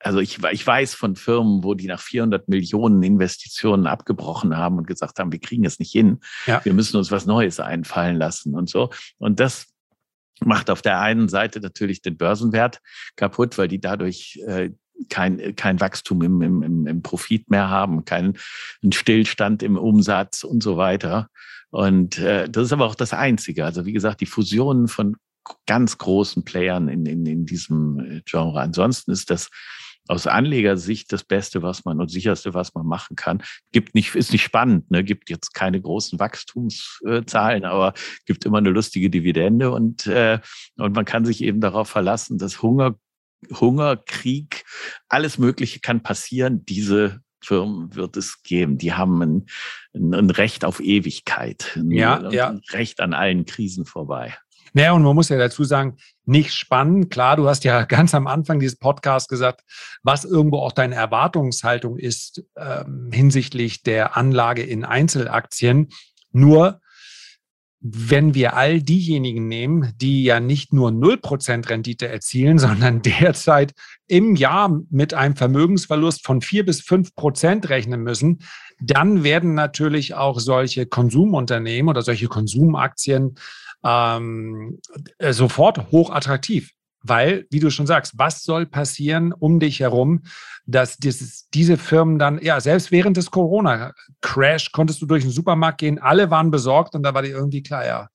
B: also ich, ich weiß von Firmen, wo die nach 400 Millionen Investitionen abgebrochen haben und gesagt haben, wir kriegen es nicht hin. Ja. Wir müssen uns was Neues einfallen lassen und so. Und das macht auf der einen Seite natürlich den Börsenwert kaputt, weil die dadurch äh, kein, kein Wachstum im, im, im Profit mehr haben, keinen Stillstand im Umsatz und so weiter. Und äh, das ist aber auch das Einzige. Also wie gesagt, die Fusionen von ganz großen Playern in, in, in diesem äh, Genre. Ansonsten ist das aus Anlegersicht das Beste, was man und sicherste, was man machen kann. Gibt nicht, ist nicht spannend, ne? gibt jetzt keine großen Wachstumszahlen, aber gibt immer eine lustige Dividende und, äh, und man kann sich eben darauf verlassen, dass Hunger, Hunger, Krieg, alles Mögliche kann passieren. Diese Firmen wird es geben. Die haben ein, ein Recht auf Ewigkeit,
A: ja, ja.
B: ein Recht an allen Krisen vorbei.
A: Naja, und man muss ja dazu sagen, nicht spannend. Klar, du hast ja ganz am Anfang dieses Podcasts gesagt, was irgendwo auch deine Erwartungshaltung ist ähm, hinsichtlich der Anlage in Einzelaktien. Nur wenn wir all diejenigen nehmen, die ja nicht nur 0% Rendite erzielen, sondern derzeit im Jahr mit einem Vermögensverlust von 4 bis 5% rechnen müssen, dann werden natürlich auch solche Konsumunternehmen oder solche Konsumaktien ähm, äh, sofort hoch attraktiv. Weil, wie du schon sagst, was soll passieren um dich herum, dass dieses, diese Firmen dann, ja, selbst während des Corona-Crash konntest du durch den Supermarkt gehen, alle waren besorgt und da war dir irgendwie klar, ja,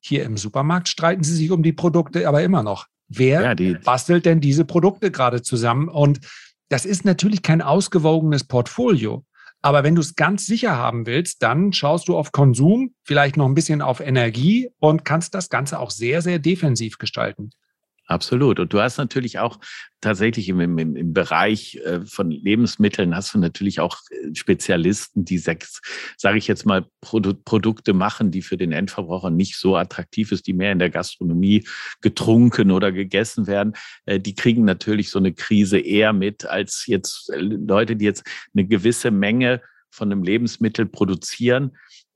A: hier im Supermarkt streiten sie sich um die Produkte, aber immer noch. Wer ja, bastelt denn diese Produkte gerade zusammen? Und das ist natürlich kein ausgewogenes Portfolio. Aber wenn du es ganz sicher haben willst, dann schaust du auf Konsum, vielleicht noch ein bisschen auf Energie und kannst das Ganze auch sehr, sehr defensiv gestalten.
B: Absolut. Und du hast natürlich auch tatsächlich im, im, im Bereich äh, von Lebensmitteln hast du natürlich auch äh, Spezialisten, die sechs, sage ich jetzt mal, Produ Produkte machen, die für den Endverbraucher nicht so attraktiv ist, die mehr in der Gastronomie getrunken oder gegessen werden. Äh, die kriegen natürlich so eine Krise eher mit als jetzt Leute, die jetzt eine gewisse Menge von einem Lebensmittel produzieren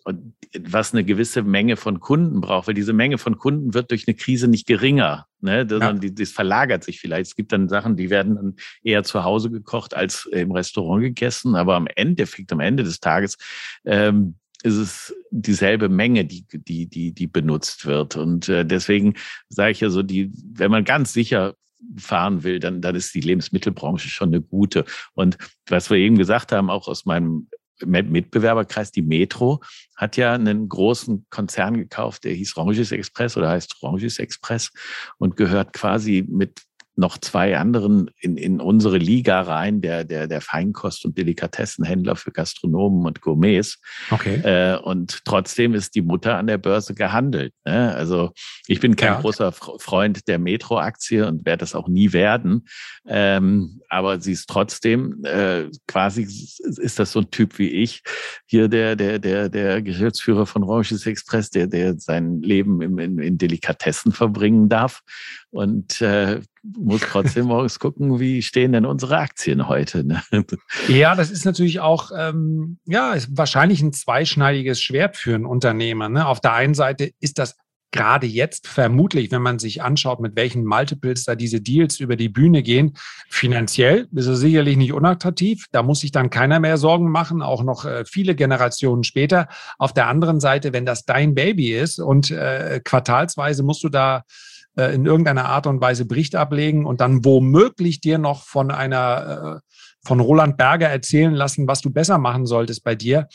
B: und was eine gewisse Menge von Kunden braucht, weil diese Menge von Kunden wird durch eine Krise nicht geringer, ne? sondern ja. die, das verlagert sich vielleicht. Es gibt dann Sachen, die werden dann eher zu Hause gekocht als im Restaurant gegessen, aber am Endeffekt, am Ende des Tages ähm, ist es dieselbe Menge, die, die, die, die benutzt wird. Und äh, deswegen sage ich ja so, die, wenn man ganz sicher fahren will, dann, dann ist die Lebensmittelbranche schon eine gute. Und was wir eben gesagt haben, auch aus meinem Mitbewerberkreis, die Metro, hat ja einen großen Konzern gekauft, der hieß Rangis Express oder heißt Rangis Express und gehört quasi mit noch zwei anderen in, in unsere Liga rein, der, der, der Feinkost- und Delikatessenhändler für Gastronomen und Gourmets.
A: Okay.
B: Äh, und trotzdem ist die Mutter an der Börse gehandelt. Ne? Also ich bin kein ja. großer Freund der Metro-Aktie und werde das auch nie werden. Ähm, aber sie ist trotzdem äh, quasi, ist das so ein Typ wie ich, hier der, der, der, der Geschäftsführer von Ranges Express, der, der sein Leben in, in, in Delikatessen verbringen darf und äh, muss trotzdem morgens gucken, wie stehen denn unsere Aktien heute. Ne?
A: Ja, das ist natürlich auch ähm, ja ist wahrscheinlich ein zweischneidiges Schwert für ein Unternehmer. Ne? Auf der einen Seite ist das gerade jetzt vermutlich, wenn man sich anschaut, mit welchen Multiples da diese Deals über die Bühne gehen, finanziell ist es sicherlich nicht unattraktiv. Da muss sich dann keiner mehr Sorgen machen, auch noch äh, viele Generationen später. Auf der anderen Seite, wenn das dein Baby ist und äh, quartalsweise musst du da äh, in irgendeiner Art und Weise Bericht ablegen und dann womöglich dir noch von einer, äh, von Roland Berger erzählen lassen, was du besser machen solltest bei dir.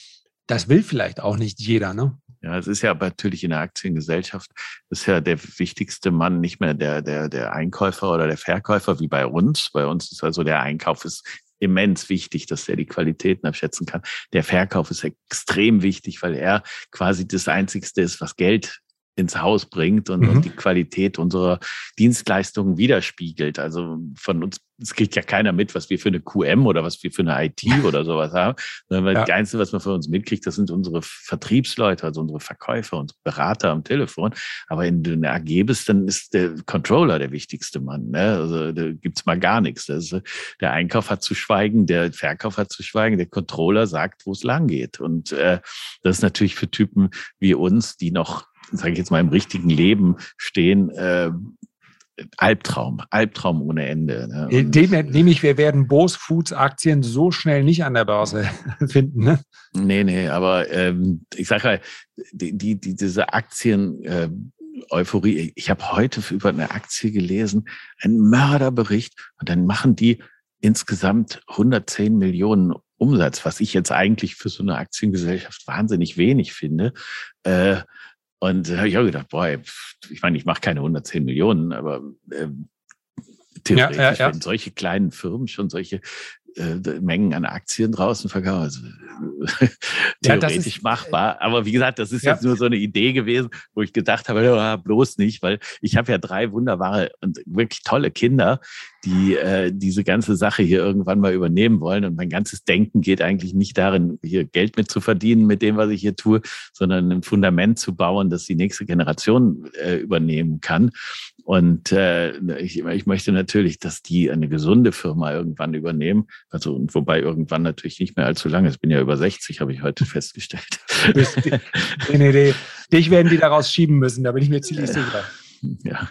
A: Das will vielleicht auch nicht jeder, ne?
B: Ja, es ist ja natürlich in der Aktiengesellschaft, ist ja der wichtigste Mann nicht mehr der, der, der Einkäufer oder der Verkäufer wie bei uns. Bei uns ist also der Einkauf ist immens wichtig, dass er die Qualitäten abschätzen kann. Der Verkauf ist extrem wichtig, weil er quasi das Einzigste ist, was Geld ins Haus bringt und, mhm. und, die Qualität unserer Dienstleistungen widerspiegelt. Also von uns, es kriegt ja keiner mit, was wir für eine QM oder was wir für eine IT oder sowas haben. Sondern ja. das Einzige, was man von uns mitkriegt, das sind unsere Vertriebsleute, also unsere Verkäufer, unsere Berater am Telefon. Aber in der AG bist, dann ist der Controller der wichtigste Mann. Ne? Also da gibt's mal gar nichts. Das, der Einkauf hat zu schweigen, der Verkauf hat zu schweigen, der Controller sagt, wo es lang geht. Und äh, das ist natürlich für Typen wie uns, die noch sage ich jetzt mal, im richtigen Leben stehen, äh, Albtraum, Albtraum ohne Ende.
A: Ne? Äh, dem entnehme ich, wir werden Bose Foods Aktien so schnell nicht an der Börse finden. Ne?
B: Nee, nee, aber ähm, ich sage halt, die, die, die, diese Aktien, äh, Euphorie. Ich habe heute über eine Aktie gelesen, ein Mörderbericht, und dann machen die insgesamt 110 Millionen Umsatz, was ich jetzt eigentlich für so eine Aktiengesellschaft wahnsinnig wenig finde. Äh, und da habe ich auch gedacht, boah, ich meine, ich mache keine 110 Millionen, aber äh, theoretisch, ja, ja, ja. wenn solche kleinen Firmen schon solche äh, Mengen an Aktien draußen verkaufen. Also, theoretisch ist, machbar. Aber wie gesagt, das ist ja. jetzt nur so eine Idee gewesen, wo ich gedacht habe, ja, bloß nicht, weil ich habe ja drei wunderbare und wirklich tolle Kinder, die äh, diese ganze Sache hier irgendwann mal übernehmen wollen. Und mein ganzes Denken geht eigentlich nicht darin, hier Geld mit zu verdienen mit dem, was ich hier tue, sondern ein Fundament zu bauen, das die nächste Generation äh, übernehmen kann. Und äh, ich, ich möchte natürlich, dass die eine gesunde Firma irgendwann übernehmen. Also und wobei irgendwann natürlich nicht mehr allzu lange. Ich bin ja über 60, habe ich heute festgestellt.
A: nee, nee, nee. Dich werden die daraus schieben müssen, da bin ich mir ziemlich sicher.
B: Ja,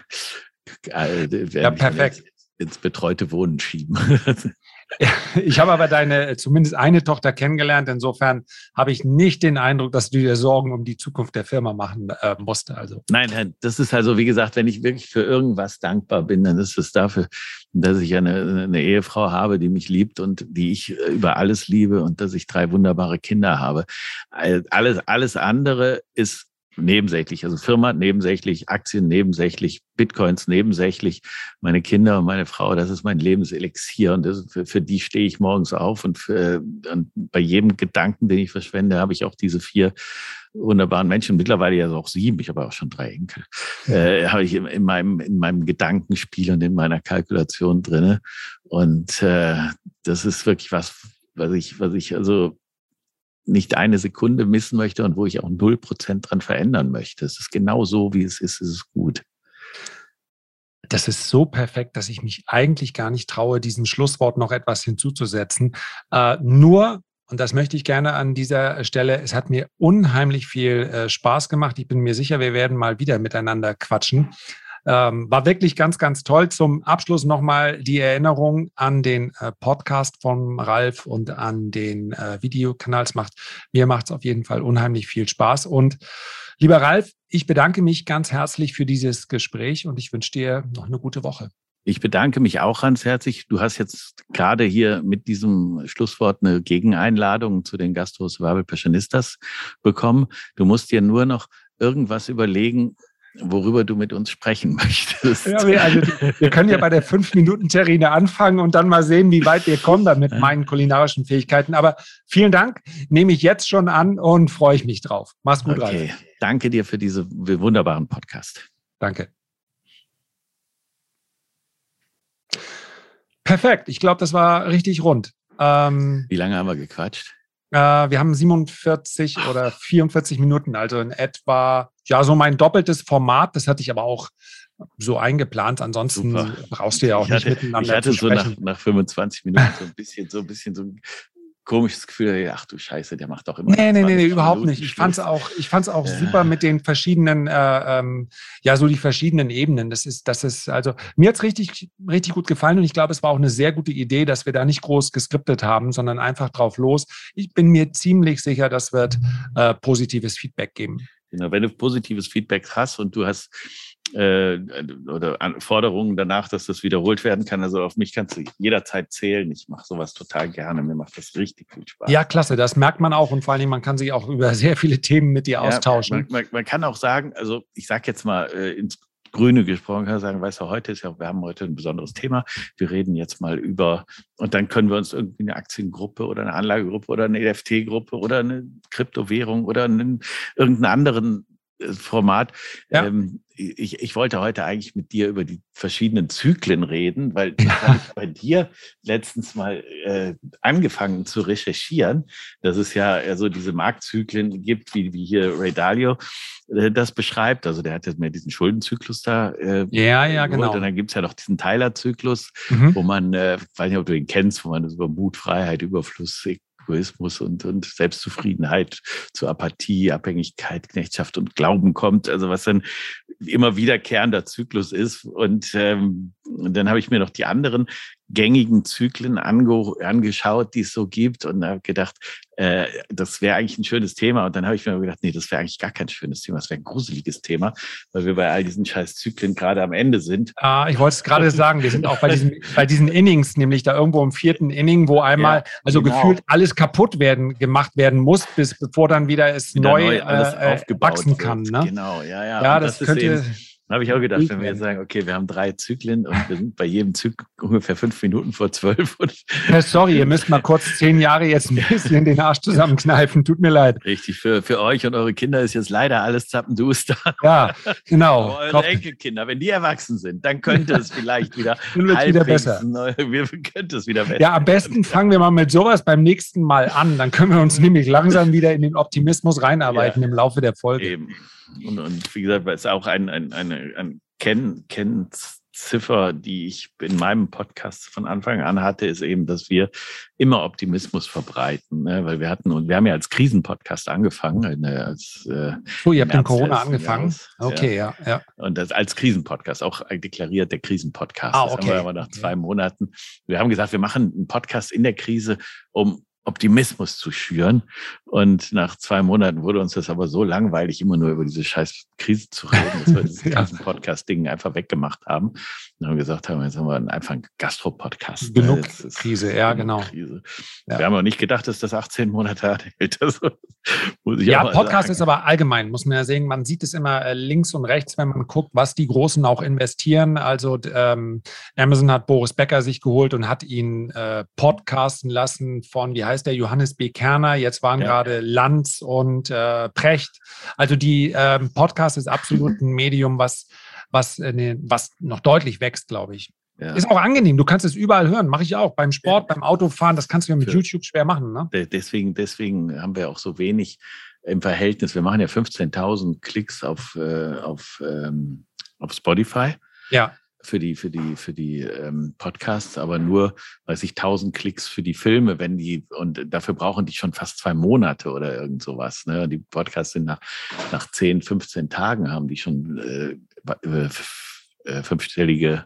B: ja perfekt ins betreute Wohnen schieben.
A: ich habe aber deine, zumindest eine Tochter kennengelernt. Insofern habe ich nicht den Eindruck, dass du dir Sorgen um die Zukunft der Firma machen äh, musst. Also.
B: Nein, das ist also, wie gesagt, wenn ich wirklich für irgendwas dankbar bin, dann ist es dafür, dass ich eine, eine Ehefrau habe, die mich liebt und die ich über alles liebe und dass ich drei wunderbare Kinder habe. Alles, alles andere ist nebensächlich, also Firma nebensächlich, Aktien nebensächlich, Bitcoins nebensächlich, meine Kinder und meine Frau, das ist mein Lebenselixier und das, für, für die stehe ich morgens auf und, für, und bei jedem Gedanken, den ich verschwende, habe ich auch diese vier wunderbaren Menschen, mittlerweile ja auch sieben, ich habe auch schon drei Enkel, äh, habe ich in, in, meinem, in meinem Gedankenspiel und in meiner Kalkulation drinne und äh, das ist wirklich was, was ich, was ich also nicht eine Sekunde missen möchte und wo ich auch null Prozent dran verändern möchte. Es ist genau so, wie es ist, es ist gut.
A: Das ist so perfekt, dass ich mich eigentlich gar nicht traue, diesem Schlusswort noch etwas hinzuzusetzen. Äh, nur, und das möchte ich gerne an dieser Stelle, es hat mir unheimlich viel äh, Spaß gemacht. Ich bin mir sicher, wir werden mal wieder miteinander quatschen. Ähm, war wirklich ganz, ganz toll. Zum Abschluss nochmal die Erinnerung an den äh, Podcast von Ralf und an den äh, Videokanal. Macht, mir macht es auf jeden Fall unheimlich viel Spaß. Und lieber Ralf, ich bedanke mich ganz herzlich für dieses Gespräch und ich wünsche dir noch eine gute Woche.
B: Ich bedanke mich auch ganz herzlich. Du hast jetzt gerade hier mit diesem Schlusswort eine Gegeneinladung zu den Gastro Survival Passionistas bekommen. Du musst dir nur noch irgendwas überlegen, worüber du mit uns sprechen möchtest.
A: Ja, wir, also, wir können ja bei der Fünf-Minuten-Terrine anfangen und dann mal sehen, wie weit wir kommen dann mit meinen kulinarischen Fähigkeiten. Aber vielen Dank, nehme ich jetzt schon an und freue ich mich drauf. Mach's gut, okay. Ralf.
B: Danke dir für diesen wunderbaren Podcast.
A: Danke. Perfekt. Ich glaube, das war richtig rund.
B: Ähm, wie lange haben wir gequatscht?
A: Äh, wir haben 47 oder 44 Minuten, also in etwa, ja, so mein doppeltes Format. Das hatte ich aber auch so eingeplant. Ansonsten Super. brauchst du ja auch ich nicht
B: hatte,
A: miteinander.
B: Ich hatte so nach, nach 25 Minuten so ein bisschen, so ein bisschen so komisches Gefühl, ach du Scheiße, der macht doch immer.
A: Nee, nee, nee, nee, überhaupt nicht. Ich fand es auch, ich fand's auch ja. super mit den verschiedenen, äh, ähm, ja, so die verschiedenen Ebenen. Das ist, das ist, also mir hat es richtig, richtig gut gefallen und ich glaube, es war auch eine sehr gute Idee, dass wir da nicht groß geskriptet haben, sondern einfach drauf los. Ich bin mir ziemlich sicher, das wird äh, positives Feedback geben.
B: Genau, wenn du positives Feedback hast und du hast äh, oder Forderungen danach, dass das wiederholt werden kann. Also auf mich kannst du jederzeit zählen. Ich mache sowas total gerne. Mir macht das richtig viel Spaß.
A: Ja, klasse. Das merkt man auch. Und vor allen Dingen, man kann sich auch über sehr viele Themen mit dir ja, austauschen.
B: Man, man, man, kann auch sagen, also ich sage jetzt mal äh, ins Grüne gesprochen, kann sagen, weißt du, heute ist ja, wir haben heute ein besonderes Thema. Wir reden jetzt mal über, und dann können wir uns irgendwie eine Aktiengruppe oder eine Anlagegruppe oder eine EFT-Gruppe oder eine Kryptowährung oder einen, irgendeinen anderen Format. Ja. Ähm, ich, ich wollte heute eigentlich mit dir über die verschiedenen Zyklen reden, weil ich habe bei dir letztens mal äh, angefangen zu recherchieren, dass es ja so diese Marktzyklen gibt, wie, wie hier Ray Dalio äh, das beschreibt. Also der hat jetzt mehr diesen Schuldenzyklus da.
A: Äh, ja, ja, genau.
B: Und dann gibt es ja noch diesen Tyler-Zyklus, mhm. wo man, äh, weiß nicht, ob du ihn kennst, wo man das über Mut, Freiheit, Überfluss, Egoismus und, und Selbstzufriedenheit zu Apathie, Abhängigkeit, Knechtschaft und Glauben kommt. Also was dann immer wiederkehrender Zyklus ist. Und ähm, dann habe ich mir noch die anderen gängigen Zyklen ange angeschaut, die es so gibt und habe gedacht, äh, das wäre eigentlich ein schönes Thema. Und dann habe ich mir gedacht, nee, das wäre eigentlich gar kein schönes Thema, das wäre ein gruseliges Thema, weil wir bei all diesen scheiß Zyklen gerade am Ende sind.
A: Ah, ich wollte es gerade sagen, wir sind auch bei diesen, bei diesen Innings, nämlich da irgendwo im vierten Inning, wo einmal, ja, also genau. gefühlt alles kaputt werden, gemacht werden muss, bis bevor dann wieder es wieder neu, neu äh, äh wachsen kann. Ne?
B: Genau, ja, ja.
A: Ja, das, das könnte. Eben,
B: da habe ich auch gedacht, wenn wir jetzt sagen, okay, wir haben drei Zyklen und wir sind bei jedem Zyklus ungefähr fünf Minuten vor zwölf.
A: Ja, sorry, ihr müsst mal kurz zehn Jahre jetzt ein bisschen den Arsch zusammenkneifen. Tut mir leid.
B: Richtig, für, für euch und eure Kinder ist jetzt leider alles zappenduster.
A: Ja, genau.
B: Aber eure Enkelkinder, wenn die erwachsen sind, dann könnte es vielleicht wieder,
A: wieder besser.
B: Neu, wir könnte es wieder besser.
A: Ja, am besten fangen wir mal mit sowas beim nächsten Mal an. Dann können wir uns nämlich langsam wieder in den Optimismus reinarbeiten ja, im Laufe der Folge. Eben.
B: Und, und wie gesagt, es ist auch ein, ein, eine, ein Kenn, Kennziffer, die ich in meinem Podcast von Anfang an hatte, ist eben, dass wir immer Optimismus verbreiten. Ne? Weil wir hatten, und wir haben ja als Krisenpodcast angefangen. Äh, als,
A: äh, oh, ihr habt in Corona angefangen? Jahres, okay, ja. ja.
B: Und das als Krisenpodcast, auch deklariert der Krisenpodcast. Ah, okay. Das haben wir aber nach zwei Monaten. Wir haben gesagt, wir machen einen Podcast in der Krise, um Optimismus zu schüren. Und nach zwei Monaten wurde uns das aber so langweilig, immer nur über diese scheiß Krise zu reden, dass wir dieses ja. Podcast-Ding einfach weggemacht haben. Und haben gesagt haben, jetzt haben wir einfach einen Gastro-Podcast.
A: Ne? Genug? Krise, ja, genau.
B: Krise. Ja. Wir haben auch nicht gedacht, dass das 18 Monate anhält. Also,
A: ja, Podcast sagen. ist aber allgemein, muss man ja sehen. Man sieht es immer äh, links und rechts, wenn man guckt, was die Großen auch investieren. Also ähm, Amazon hat Boris Becker sich geholt und hat ihn äh, podcasten lassen von, wie heißt der, Johannes B. Kerner. Jetzt waren ja. gerade Lanz und äh, Precht. Also die ähm, Podcast ist absolut ein Medium, was, was, äh, was noch deutlich wächst, glaube ich. Ja. Ist auch angenehm. Du kannst es überall hören. Mache ich auch. Beim Sport, ja. beim Autofahren. Das kannst du ja mit Für, YouTube schwer machen. Ne?
B: Deswegen, deswegen haben wir auch so wenig im Verhältnis. Wir machen ja 15.000 Klicks auf, äh, auf, ähm, auf Spotify.
A: Ja.
B: Für die, für die, für die ähm, Podcasts, aber nur, weiß ich, 1000 Klicks für die Filme, wenn die, und dafür brauchen die schon fast zwei Monate oder irgend sowas. Ne? Die Podcasts sind nach, nach 10, 15 Tagen haben die schon äh, äh, äh fünfstellige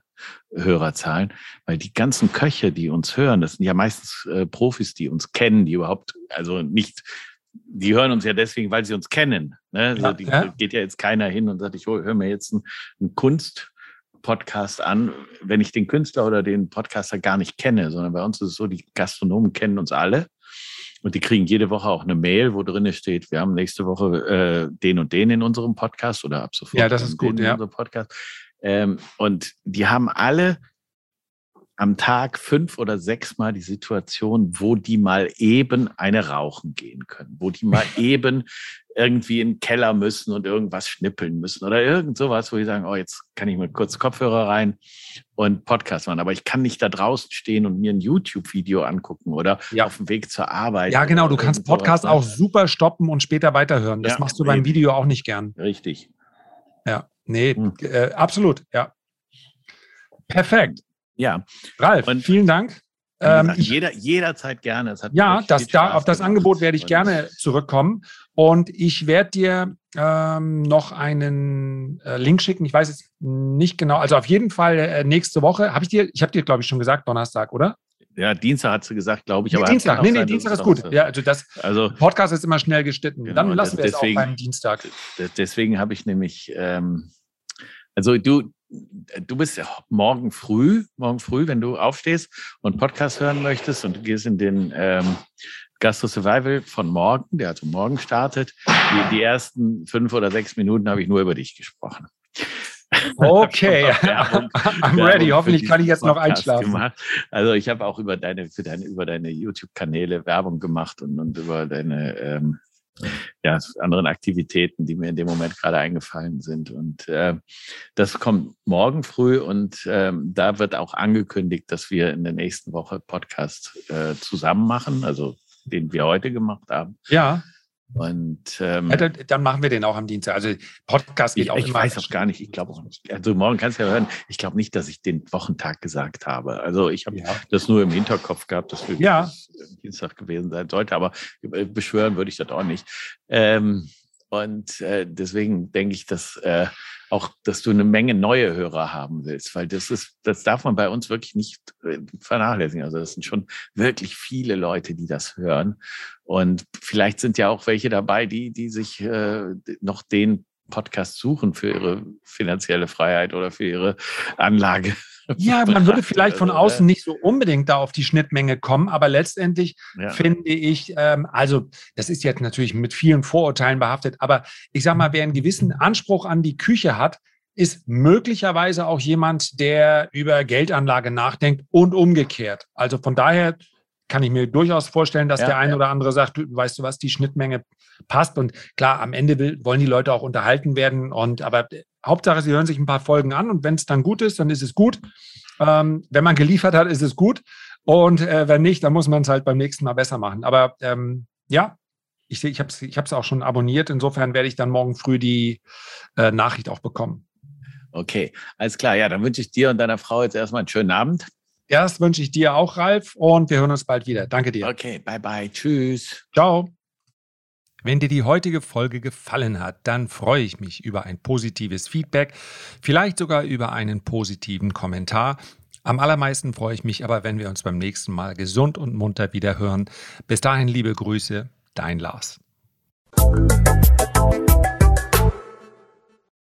B: Hörerzahlen, weil die ganzen Köche, die uns hören, das sind ja meistens äh, Profis, die uns kennen, die überhaupt, also nicht, die hören uns ja deswegen, weil sie uns kennen. Ne? Also die, ja. geht ja jetzt keiner hin und sagt, ich höre mir jetzt einen, einen Kunst. Podcast an, wenn ich den Künstler oder den Podcaster gar nicht kenne, sondern bei uns ist es so, die Gastronomen kennen uns alle und die kriegen jede Woche auch eine Mail, wo drin steht, wir haben nächste Woche äh, den und den in unserem Podcast oder ab sofort.
A: Ja, das ist gut, ja.
B: Podcast. Ähm, und die haben alle am Tag fünf oder sechs Mal die Situation, wo die mal eben eine rauchen gehen können, wo die mal eben irgendwie in den Keller müssen und irgendwas schnippeln müssen oder irgend sowas, wo die sagen, oh, jetzt kann ich mal kurz Kopfhörer rein und Podcast machen. Aber ich kann nicht da draußen stehen und mir ein YouTube-Video angucken oder ja. auf dem Weg zur Arbeit.
A: Ja, genau. Du kannst Podcast sowas. auch super stoppen und später weiterhören. Das ja, machst du beim Video auch nicht gern.
B: Richtig.
A: Ja. Nee, hm. äh, absolut, ja. Perfekt.
B: Ja.
A: Ralf, und vielen Dank.
B: Ähm, jeder, jederzeit gerne.
A: ja, das, da, auf das Angebot werde ich gerne zurückkommen. Und ich werde dir ähm, noch einen äh, Link schicken. Ich weiß jetzt nicht genau. Also auf jeden Fall äh, nächste Woche. Habe ich dir, ich habe dir, glaube ich, schon gesagt, Donnerstag, oder?
B: Ja, Dienstag hat sie gesagt, glaube ich.
A: Nee, aber Dienstag, nee, nee, sein, Dienstag ist gut. Ja, also das also, Podcast ist immer schnell geschnitten. Genau, Dann lassen wir deswegen, es auch beim Dienstag.
B: Deswegen habe ich nämlich, ähm, also du, du bist ja morgen früh, morgen früh, wenn du aufstehst und Podcast hören möchtest und du gehst in den ähm, Gastro Survival von morgen, der also morgen startet. Die, die ersten fünf oder sechs Minuten habe ich nur über dich gesprochen.
A: Okay, Werbung, I'm ready. Hoffentlich kann ich jetzt noch einschlafen. Gemacht.
B: Also ich habe auch über deine, für deine, über deine YouTube-Kanäle Werbung gemacht und, und über deine ähm, ja, anderen Aktivitäten, die mir in dem Moment gerade eingefallen sind. Und äh, das kommt morgen früh und ähm, da wird auch angekündigt, dass wir in der nächsten Woche Podcast äh, zusammen machen, also den wir heute gemacht haben.
A: Ja.
B: Und ähm,
A: ja, dann machen wir den auch am Dienstag. Also Podcast geht
B: ich,
A: auch
B: ich weiß auch gar nicht. Ich glaube auch nicht. Also morgen kannst du ja hören. Ich glaube nicht, dass ich den Wochentag gesagt habe. Also ich habe ja. das nur im Hinterkopf gehabt, dass wir
A: ja.
B: Dienstag gewesen sein sollte. Aber äh, beschwören würde ich das auch nicht. Ähm, und äh, deswegen denke ich, dass äh, auch, dass du eine Menge neue Hörer haben willst, weil das ist, das darf man bei uns wirklich nicht äh, vernachlässigen. Also das sind schon wirklich viele Leute, die das hören. Und vielleicht sind ja auch welche dabei, die, die sich äh, noch den Podcast suchen für ihre finanzielle Freiheit oder für ihre Anlage.
A: Ja, man würde vielleicht von außen nicht so unbedingt da auf die Schnittmenge kommen, aber letztendlich ja. finde ich, ähm, also das ist jetzt natürlich mit vielen Vorurteilen behaftet, aber ich sage mal, wer einen gewissen Anspruch an die Küche hat, ist möglicherweise auch jemand, der über Geldanlage nachdenkt und umgekehrt. Also von daher kann ich mir durchaus vorstellen, dass ja, der eine ja. oder andere sagt, weißt du was, die Schnittmenge passt. Und klar, am Ende will, wollen die Leute auch unterhalten werden. Und aber Hauptsache, sie hören sich ein paar Folgen an und wenn es dann gut ist, dann ist es gut. Ähm, wenn man geliefert hat, ist es gut. Und äh, wenn nicht, dann muss man es halt beim nächsten Mal besser machen. Aber ähm, ja, ich sehe, ich habe es ich auch schon abonniert. Insofern werde ich dann morgen früh die äh, Nachricht auch bekommen.
B: Okay, alles klar. Ja, dann wünsche ich dir und deiner Frau jetzt erstmal einen schönen Abend.
A: Erst wünsche ich dir auch, Ralf, und wir hören uns bald wieder. Danke dir.
B: Okay, bye bye. Tschüss.
A: Ciao. Wenn dir die heutige Folge gefallen hat, dann freue ich mich über ein positives Feedback, vielleicht sogar über einen positiven Kommentar. Am allermeisten freue ich mich aber, wenn wir uns beim nächsten Mal gesund und munter wieder hören. Bis dahin liebe Grüße, dein Lars.